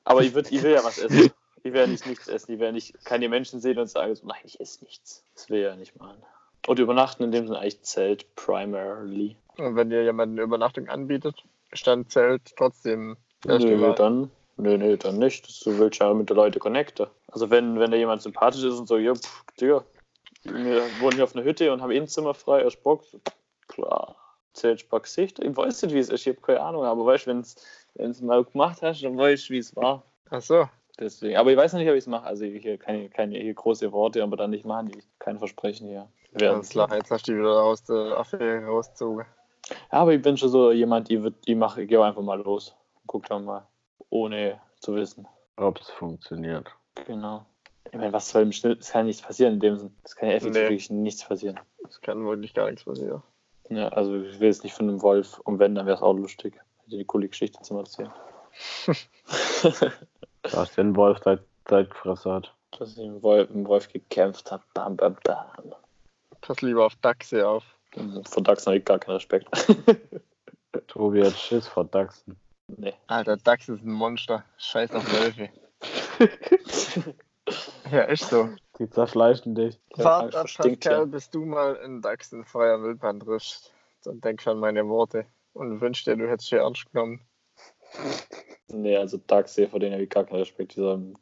Aber ich, würd, ich will ja was essen. Ich will ja nicht nichts essen. Ich will ja nicht keine Menschen sehen und sagen so, nein, ich esse nichts. Das will ich ja nicht machen. Und übernachten in dem Sinne eigentlich Zelt primarily. Und wenn dir jemand eine Übernachtung anbietet, stand Zelt trotzdem. Nö, dann, nö, nö, dann nicht. Du willst ja mit den Leuten connecten. Also wenn, wenn da jemand sympathisch ist und so, ja, pff, Digga, wir wohnen hier auf einer Hütte und haben eh ein Zimmer frei, aus Bock, klar. Zelt Spack Gesicht. Ich weiß nicht, wie es ist, ich habe keine Ahnung, aber weißt du, wenn du es mal gemacht hast, dann weißt du, wie es war. Ach so. Deswegen. Aber ich weiß noch nicht, ob ich es mache. Also hier keine, keine hier große Worte, aber dann nicht machen. Ich kein Versprechen hier. Ganz klar, jetzt hast du die wieder aus der Affäre rausgezogen. Ja, aber ich bin schon so jemand, die wird, die mache, ich gehe einfach mal los. Guck dann mal, ohne zu wissen. Ob es funktioniert. Genau. Ich meine, was soll im Schnitt, es kann nichts passieren in dem Sinn. Es kann ja effektiv nee. wirklich nichts passieren. Es kann wirklich gar nichts passieren. Ja, also ich will jetzt nicht von einem Wolf und wenn, dann wäre es auch lustig, die coole Geschichte zu erzählen. [LAUGHS] [LAUGHS] Dass den Wolf seit, gefressen hat. Dass ich im Wolf, im Wolf gekämpft habe. Bam, bam, bam. Pass lieber auf Dachse auf. Vor Dachsen habe ich gar keinen Respekt. [LAUGHS] Tobi hat Schiss vor Dachsen. Nee. Alter, Dachs ist ein Monster. Scheiß auf Wölfe. [LAUGHS] ja, echt so. Die zerfleischen dich. Wart ab, Pascal, ja. bis du mal in Dachs in freier Wildbahn triffst. Dann denk schon meine Worte und wünsch dir, du hättest hier ernst genommen. Nee, also Dachse, vor denen habe ich gar keinen Respekt. Die, sagen,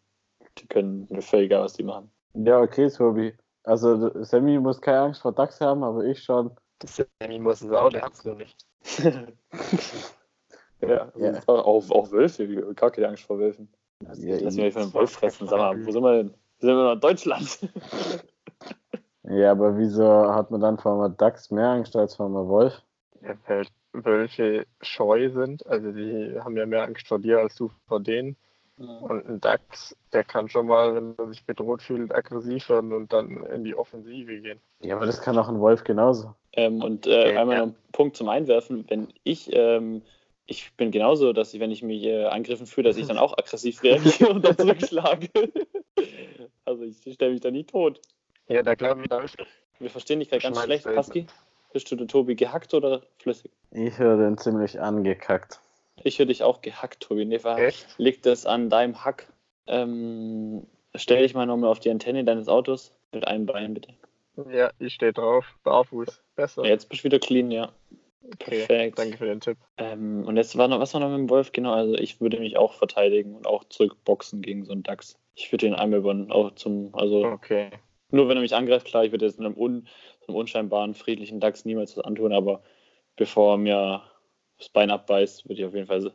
die können mir völlig egal, was die machen. Ja, okay, Tobi. Also Sammy muss keine Angst vor Dachs haben, aber ich schon. Sammy muss es auch, der hat's nur nicht. [LAUGHS] ja, ja. Auch, auch Wölfe, gar keine Angst vor Wölfen. Also, ja, Lass mich von einem Wolf fressen. Sag mal, wo sind wir denn? Wir sind wir noch in Deutschland. [LAUGHS] ja, aber wieso hat man dann vor einem Dachs mehr Angst als vor einem Wolf? Ja, weil Wölfe scheu sind. Also die haben ja mehr Angst vor dir als du vor denen. Und ein Dachs, der kann schon mal, wenn er sich bedroht fühlt, aggressiv werden und dann in die Offensive gehen. Ja, aber das kann auch ein Wolf genauso. Ähm, und äh, okay, einmal ja. noch ein Punkt zum Einwerfen. Wenn ich, ähm, ich bin genauso, dass ich, wenn ich mich äh, angegriffen fühle, dass ich dann [LAUGHS] auch aggressiv reagiere und dann zurückschlage. [LAUGHS] also ich stelle mich da nie tot. Ja, da glaube ich, da ist. Wir verstehen dich gerade ganz schlecht, Paski. Bist du den Tobi gehackt oder flüssig? Ich höre den ziemlich angekackt. Ich höre dich auch gehackt, Tobi. Nee, liegt es an deinem Hack? Ähm, stell dich mal nochmal auf die Antenne deines Autos mit einem Bein, bitte. Ja, ich stehe drauf. Barfuß. Besser. Ja, jetzt bist du wieder clean, ja. Okay, Perfekt. Danke für den Tipp. Ähm, und jetzt war noch, was war noch mit dem Wolf? Genau, also ich würde mich auch verteidigen und auch zurückboxen gegen so einen Dachs. Ich würde den einmal übernehmen, auch zum, also. Okay. Nur wenn er mich angreift, klar, ich würde jetzt einem, un, einem unscheinbaren, friedlichen Dachs niemals was antun, aber bevor er mir das Bein abbeißt, würde ich auf jeden Fall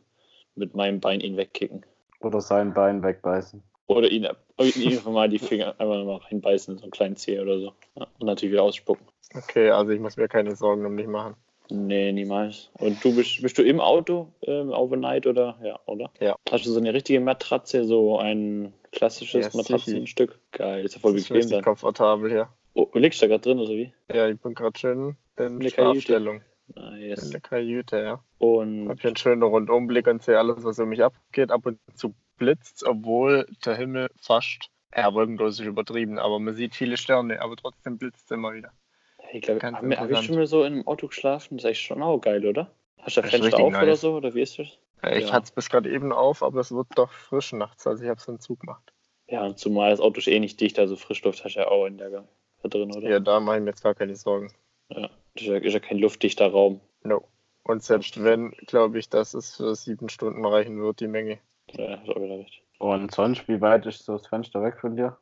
mit meinem Bein ihn wegkicken. Oder sein Bein wegbeißen. Oder ihn, ihn einfach mal die Finger einfach mal reinbeißen, so einen kleinen Zeh oder so. Ja, und natürlich wieder ausspucken. Okay, also ich muss mir keine Sorgen um dich machen. Nee, niemals. Und du bist, bist du im Auto ähm, overnight oder? Ja, oder? Ja. Hast du so eine richtige Matratze, so ein klassisches ja, Matratzenstück? Geil, ist ja voll bequem dann. komfortabel, ja. Oh, liegst du da gerade drin, oder wie? Ja, ich bin gerade schön in der Schlafstellung. Nice. In der Kajüte, ja. Und hab hier einen schönen Rundumblick und sehe alles, was um mich abgeht. Ab und zu blitzt, obwohl der Himmel fast, ja, wolkenlos ist übertrieben, aber man sieht viele Sterne, aber trotzdem blitzt es immer wieder. Ich glaube, habe hab ich schon mal so in einem Auto geschlafen? Das ist eigentlich schon auch geil, oder? Hast du das Fenster auf nice. oder so? Oder wie ist das? Ich ja. hatte es bis gerade eben auf, aber es wird doch frisch nachts, also ich habe es in Zug gemacht. Ja, und zumal das Auto ist eh nicht dicht, also Frischluft hast du ja auch in der da drin, oder? Ja, da mache ich mir jetzt gar keine Sorgen. Ja, das ist ja, ist ja kein luftdichter Raum. No. Und selbst wenn, glaube ich, dass es für sieben Stunden reichen wird, die Menge. Ja, ist auch wieder recht. Und sonst, wie weit ist so das Fenster weg von dir?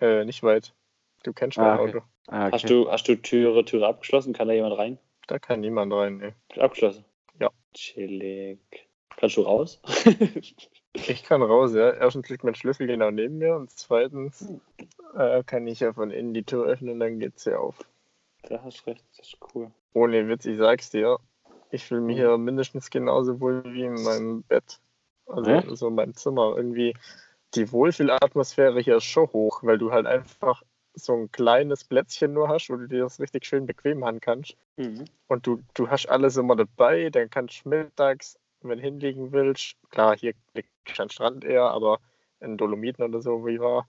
Äh, nicht weit. Du kennst Ah, mein okay. Auto. Ah, okay. Hast du, hast du Türe, Türe abgeschlossen? Kann da jemand rein? Da kann niemand rein, ne. Abgeschlossen? Ja. Chillig. Kannst du raus? [LAUGHS] Ich kann raus, ja. Erstens liegt mein Schlüssel genau neben mir und zweitens äh, kann ich ja von innen die Tür öffnen, dann geht sie auf. da hast du recht, das ist cool. Ohne Witz, ich sag's dir. Ich fühle mich hier mindestens genauso wohl wie in meinem Bett. Also Echt? so in meinem Zimmer. Irgendwie die Wohlfühlatmosphäre hier ist schon hoch, weil du halt einfach so ein kleines Plätzchen nur hast, wo du dir das richtig schön bequem haben kannst. Mhm. Und du, du hast alles immer dabei, dann kannst du mittags, wenn du hinlegen willst, klar, hier liegt am Strand eher, aber in Dolomiten oder so, wie war,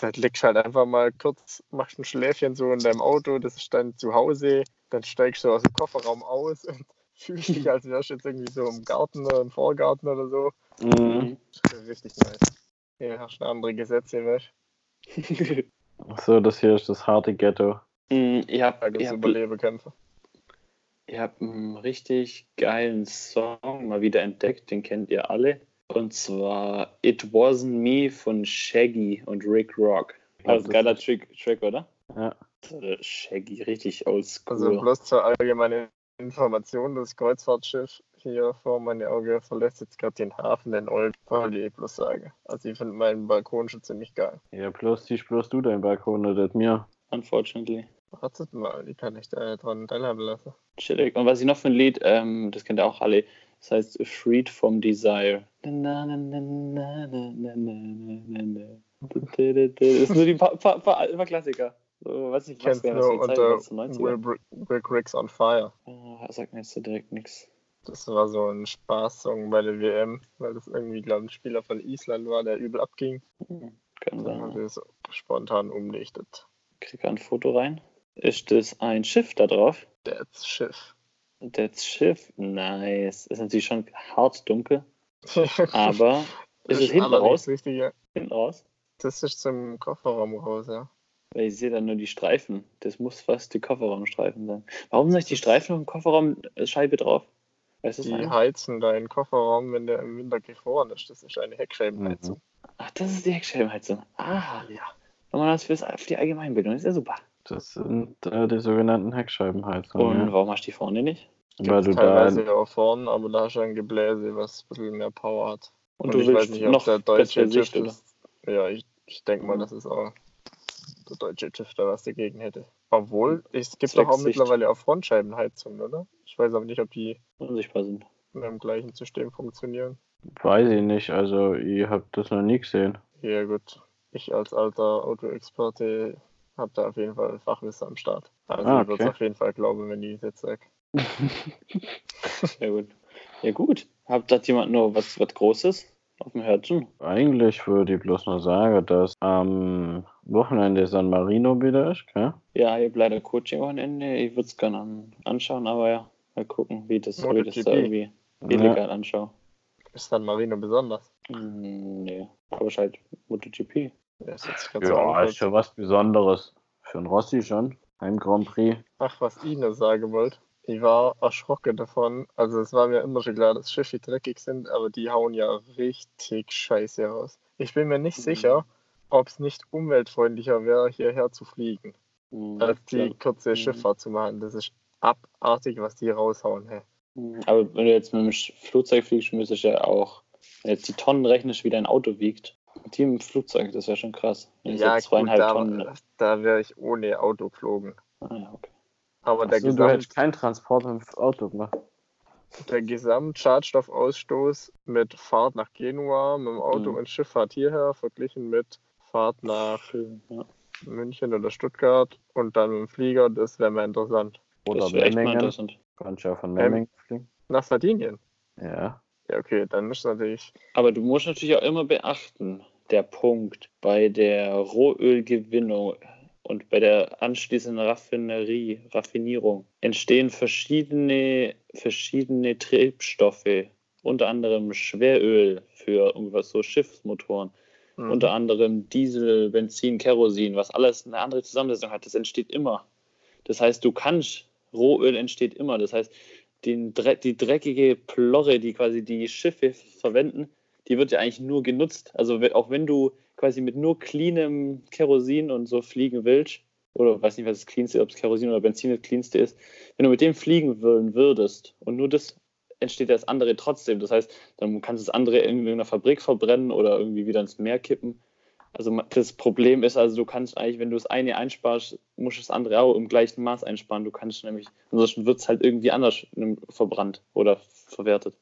dann liegst du halt einfach mal kurz, machst ein Schläfchen so in deinem Auto, das ist dein Zuhause, dann steigst du aus dem Kofferraum aus [LAUGHS] und fühlst dich, als wärst du jetzt irgendwie so im Garten oder im Vorgarten oder so. Mhm. Das ist richtig nice. Hier hast du andere Gesetze, weißt [LAUGHS] So, das hier ist das harte Ghetto. Mm, ihr habt, du? ihr Das habt, Überlebekämpfer. ihr habt einen richtig geilen Song mal wieder entdeckt, den kennt ihr alle. Und zwar It Wasn't Me von Shaggy und Rick Rock. Also das geiler Track, Track, oder? Ja. Äh, Shaggy, richtig oldschool. Also bloß zur allgemeinen Information, das Kreuzfahrtschiff hier vor meinen Auge verlässt jetzt gerade den Hafen in Old, wollte ich bloß sage. Also ich finde meinen Balkon schon ziemlich geil. Ja, bloß ziehst bloß du deinen Balkon, nicht mir. Unfortunately. Wartet mal, die kann ich da äh, dran teilhaben lassen. Chillig. Und was ich noch für ein Lied, ähm, das kennt ihr auch alle, das heißt Freed from Desire. Das ist nur die paar, paar, paar, paar Klassiker. So, weiß nicht, was wäre das? Unter Will, Will Bricks on Fire. Ah, sagt mir jetzt so direkt nichts. Das war so ein Spaßsong bei der WM, weil das irgendwie, glaube ich, ein Spieler von Island war, der übel abging. Kann Dann haben sein. wir es spontan umdichtet. Krieg ein Foto rein. Ist das ein Schiff da drauf? Das Schiff. Das Schiff, nice. Ist natürlich schon hart dunkel, [LAUGHS] aber ist es hinten raus? Richtige. Hinten raus? Das ist zum Kofferraum raus, ja. Weil ich sehe da nur die Streifen. Das muss fast die Kofferraumstreifen sein. Warum sind die Streifen auf dem Kofferraumscheibe drauf? Das Die heizen deinen Kofferraum, wenn der im Winter gefroren ist. Das ist eine Heckscheibenheizung. Ach, das ist die Heckscheibenheizung. Ah, Ja. nochmal das fürs, für die Allgemeinbildung. Das ist ja super. Das sind äh, die sogenannten Heckscheibenheizungen. Und ja. warum hast du die vorne nicht? Weil du da. teilweise auch vorne, aber da hast du ein Gebläse, was ein bisschen mehr Power hat. Und, Und du ich willst weiß nicht, ob noch der deutsche Sicht, oder? das, Ja, ich, ich denke mal, Mhm. das ist auch der deutsche da was dagegen hätte. Obwohl, es gibt doch auch mittlerweile auch Frontscheibenheizungen, oder? Ich weiß aber nicht, ob die Unsichtbar sind. in dem gleichen System funktionieren. Weiß ich nicht, also ich habe das noch nie gesehen. Ja gut, ich als alter Autoexperte habe da auf jeden Fall Fachwissen am Start. Also Ah, ich würde es okay. auf jeden Fall glauben, wenn ich das jetzt sage. Sehr [LAUGHS] gut. Ja, gut. Habt hat jemand noch was, was Großes auf dem Herzen? Eigentlich würde ich bloß noch sagen, dass am Wochenende San Marino wieder ist, gell? Ja, ich habe leider Coaching-Wochenende. Ich würde es gerne an, anschauen, aber ja, mal gucken, wie das, wie das da MotoGP. irgendwie illegal anschaue. Ist San Marino besonders? Hm, nee, aber ist halt MotoGP. Ja, ist so Ja, an, ist schon was Besonderes. Für einen Rossi schon. Heim Grand Prix. Ach, was ich noch sagen wollte. Ich war erschrocken davon. Also es war mir immer schon klar, dass Schiffe dreckig sind, aber die hauen ja richtig scheiße raus. Ich bin mir nicht Mhm. sicher, ob es nicht umweltfreundlicher wäre, hierher zu fliegen, Hm, als die klar. kurze Mhm. Schifffahrt zu machen. Das ist abartig, was die raushauen. Hey. Hm, Aber wenn du jetzt mit dem Flugzeug fliegst, müsstest du ja auch, wenn du jetzt die Tonnen rechnest, wie dein Auto wiegt. Die im Flugzeug, das wäre schon krass. Wenn Ja, zweieinhalb gut, Tonnen. da, da wäre ich ohne Auto geflogen. Ah, ja, okay. Aber der, Achso, du hättest keinen Transport mit dem Auto gemacht. der Gesamtschadstoffausstoß mit Fahrt nach Genua, mit dem Auto Mhm. und Schifffahrt hierher, verglichen mit Fahrt nach ja. München oder Stuttgart und dann mit dem Flieger, das wäre mal interessant. Oder Memmingen. interessant. Kannst ja von Ähm, Memmingen fliegen. Nach Sardinien? Ja. Ja, okay, dann ist natürlich. Aber du musst natürlich auch immer beachten, der Punkt bei der Rohölgewinnung und bei der anschließenden Raffinerie, Raffinierung entstehen verschiedene, verschiedene Triebstoffe, unter anderem Schweröl für irgendwas so Schiffsmotoren, Mhm. unter anderem Diesel, Benzin, Kerosin, was alles eine andere Zusammensetzung hat. Das entsteht immer. Das heißt, du kannst, Rohöl entsteht immer. Das heißt, den, die dreckige Plorre, die quasi die Schiffe verwenden, die wird ja eigentlich nur genutzt. Also auch wenn du quasi mit nur cleanem Kerosin und so fliegen willst, oder weiß nicht, was das cleanste, ob es Kerosin oder Benzin das cleanste ist, wenn du mit dem fliegen wollen würdest und nur das entsteht das andere trotzdem. Das heißt, dann kannst du das andere in irgendeiner Fabrik verbrennen oder irgendwie wieder ins Meer kippen. Also das Problem ist also, du kannst eigentlich, wenn du das eine einsparst, musst du das andere auch im gleichen Maß einsparen. Du kannst nämlich, ansonsten wird es halt irgendwie anders verbrannt oder verwertet.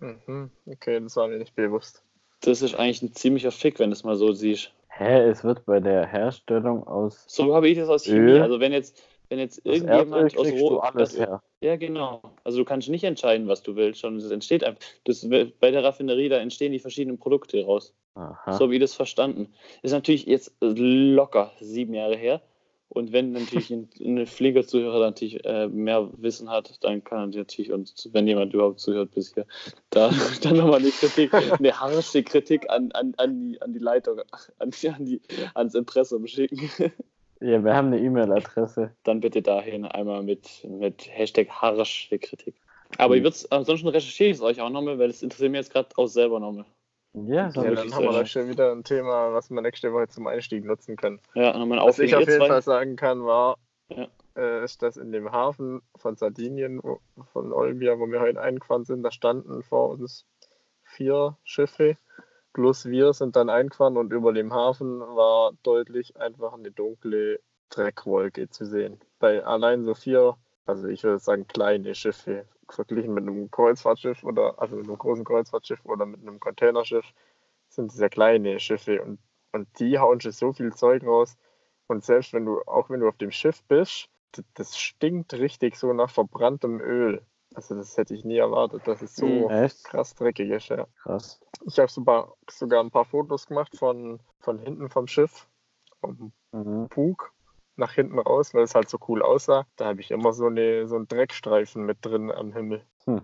Mhm. Okay, das war mir nicht bewusst. Das ist eigentlich ein ziemlicher Fick, wenn du es mal so siehst. Hä, es wird bei der Herstellung aus. So habe ich das aus Chemie. Öl? Also wenn jetzt, wenn jetzt aus irgendjemand Erdöl aus Roh, alles her. Ja, genau. Also du kannst nicht entscheiden, was du willst, sondern es entsteht einfach. Das, bei der Raffinerie, da entstehen die verschiedenen Produkte raus. Aha. So ich das verstanden. Ist natürlich jetzt locker sieben Jahre her. Und wenn natürlich ein, [LAUGHS] ein Fliegerzuhörer natürlich äh, mehr Wissen hat, dann kann er natürlich, und wenn jemand überhaupt zuhört bis hier, da, [LAUGHS] dann nochmal eine Kritik, eine harsche Kritik an, an, an, die, an die Leitung, an, an die, ans Impressum schicken. [LAUGHS] Ja, wir haben eine E-Mail-Adresse. Dann bitte dahin einmal mit, mit Hashtag harsche Kritik. Aber ich würde es, ansonsten recherchiere ich es euch auch nochmal, weil das interessiert mich jetzt gerade auch selber nochmal. Ja, so Ja, dann haben wir da schon wieder ein Thema, was wir nächste Woche zum Einstieg nutzen können. Ja, nochmal Was ich auf jeden zwei. Fall sagen kann, war, Ja. äh, ist, dass in dem Hafen von Sardinien, wo, von Olbia, wo wir heute eingefahren sind, da standen vor uns vier Schiffe, plus wir sind dann eingefahren und über dem Hafen war deutlich einfach eine dunkle Dreckwolke zu sehen. Bei allein so vier, also ich würde sagen kleine Schiffe, verglichen mit einem Kreuzfahrtschiff oder, also mit einem großen Kreuzfahrtschiff oder mit einem Containerschiff, sind sehr kleine Schiffe und, und die hauen schon so viel Zeug raus. Und selbst wenn du, auch wenn du auf dem Schiff bist, das stinkt richtig so nach verbranntem Öl. Also das hätte ich nie erwartet, dass es so Mhm. Echt? krass dreckig ist. Ja. Krass. Ich habe sogar, sogar ein paar Fotos gemacht von, von hinten vom Schiff, vom Mhm. Bug nach hinten raus, weil es halt so cool aussah. Da habe ich immer so, eine, so einen Dreckstreifen mit drin am Himmel. Hm.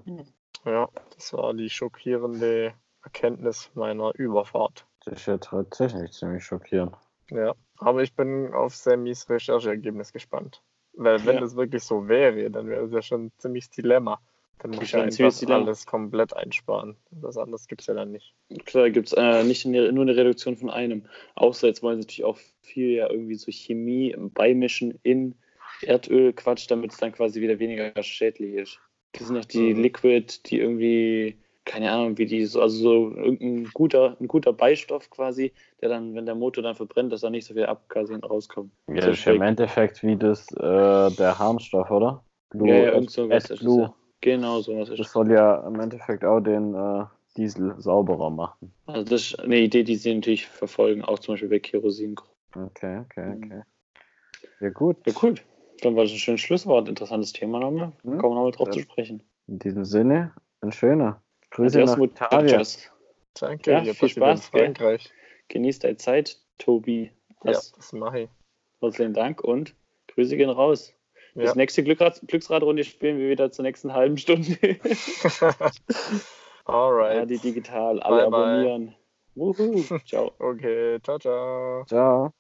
Ja, das war die schockierende Erkenntnis meiner Überfahrt. Das ist ja tatsächlich ziemlich schockierend. Ja, aber ich bin auf Sammys Rechercheergebnis gespannt. Weil wenn Ja. das wirklich so wäre, dann wäre es ja schon ein ziemliches Dilemma. Dann muss ein einfach alles komplett einsparen. Was anderes gibt es ja dann nicht. Klar, gibt es äh, nicht eine, nur eine Reduktion von einem. Außer jetzt wollen sie natürlich auch viel ja irgendwie so Chemie beimischen in Erdöl, Quatsch, damit es dann quasi wieder weniger schädlich ist. Das sind noch die Mhm. Liquid, die irgendwie, keine Ahnung, wie die so, also so irgendein guter, ein guter Beistoff quasi, der dann, wenn der Motor dann verbrennt, dass da nicht so viel Abgase rauskommen. Ja, das ist ja im. Endeffekt wie das, äh, der Harnstoff, oder? Blue, Ja, ja, irgend so was ist das, AdBlue. ja. Genau, sowas ist Das soll ja im Endeffekt auch den äh, Diesel sauberer machen. Also das ist eine Idee, die sie natürlich verfolgen, auch zum Beispiel bei Kerosin. Okay, okay, Mhm. okay. Ja gut, Ja, cool. Dann war das ein schönes Schlusswort. Interessantes Thema nochmal. Mhm. Kommen wir nochmal drauf Ja. zu sprechen. in diesem Sinne, ein schöner. Grüße Adios, nach Italien. Danke, Ja, viel Spaß? Frankreich. Genieß deine Zeit, Tobi. Ja, Das, das mache ich. Herzlichen Dank und Grüße gehen raus. Ja. Das nächste Glückrad, Glücksradrunde spielen wir wieder zur nächsten halben Stunde. [LAUGHS] Alright. ja, die digital. Alle Bye, bye. abonnieren. Wuhu. Ciao. Okay, ciao, ciao. Ciao.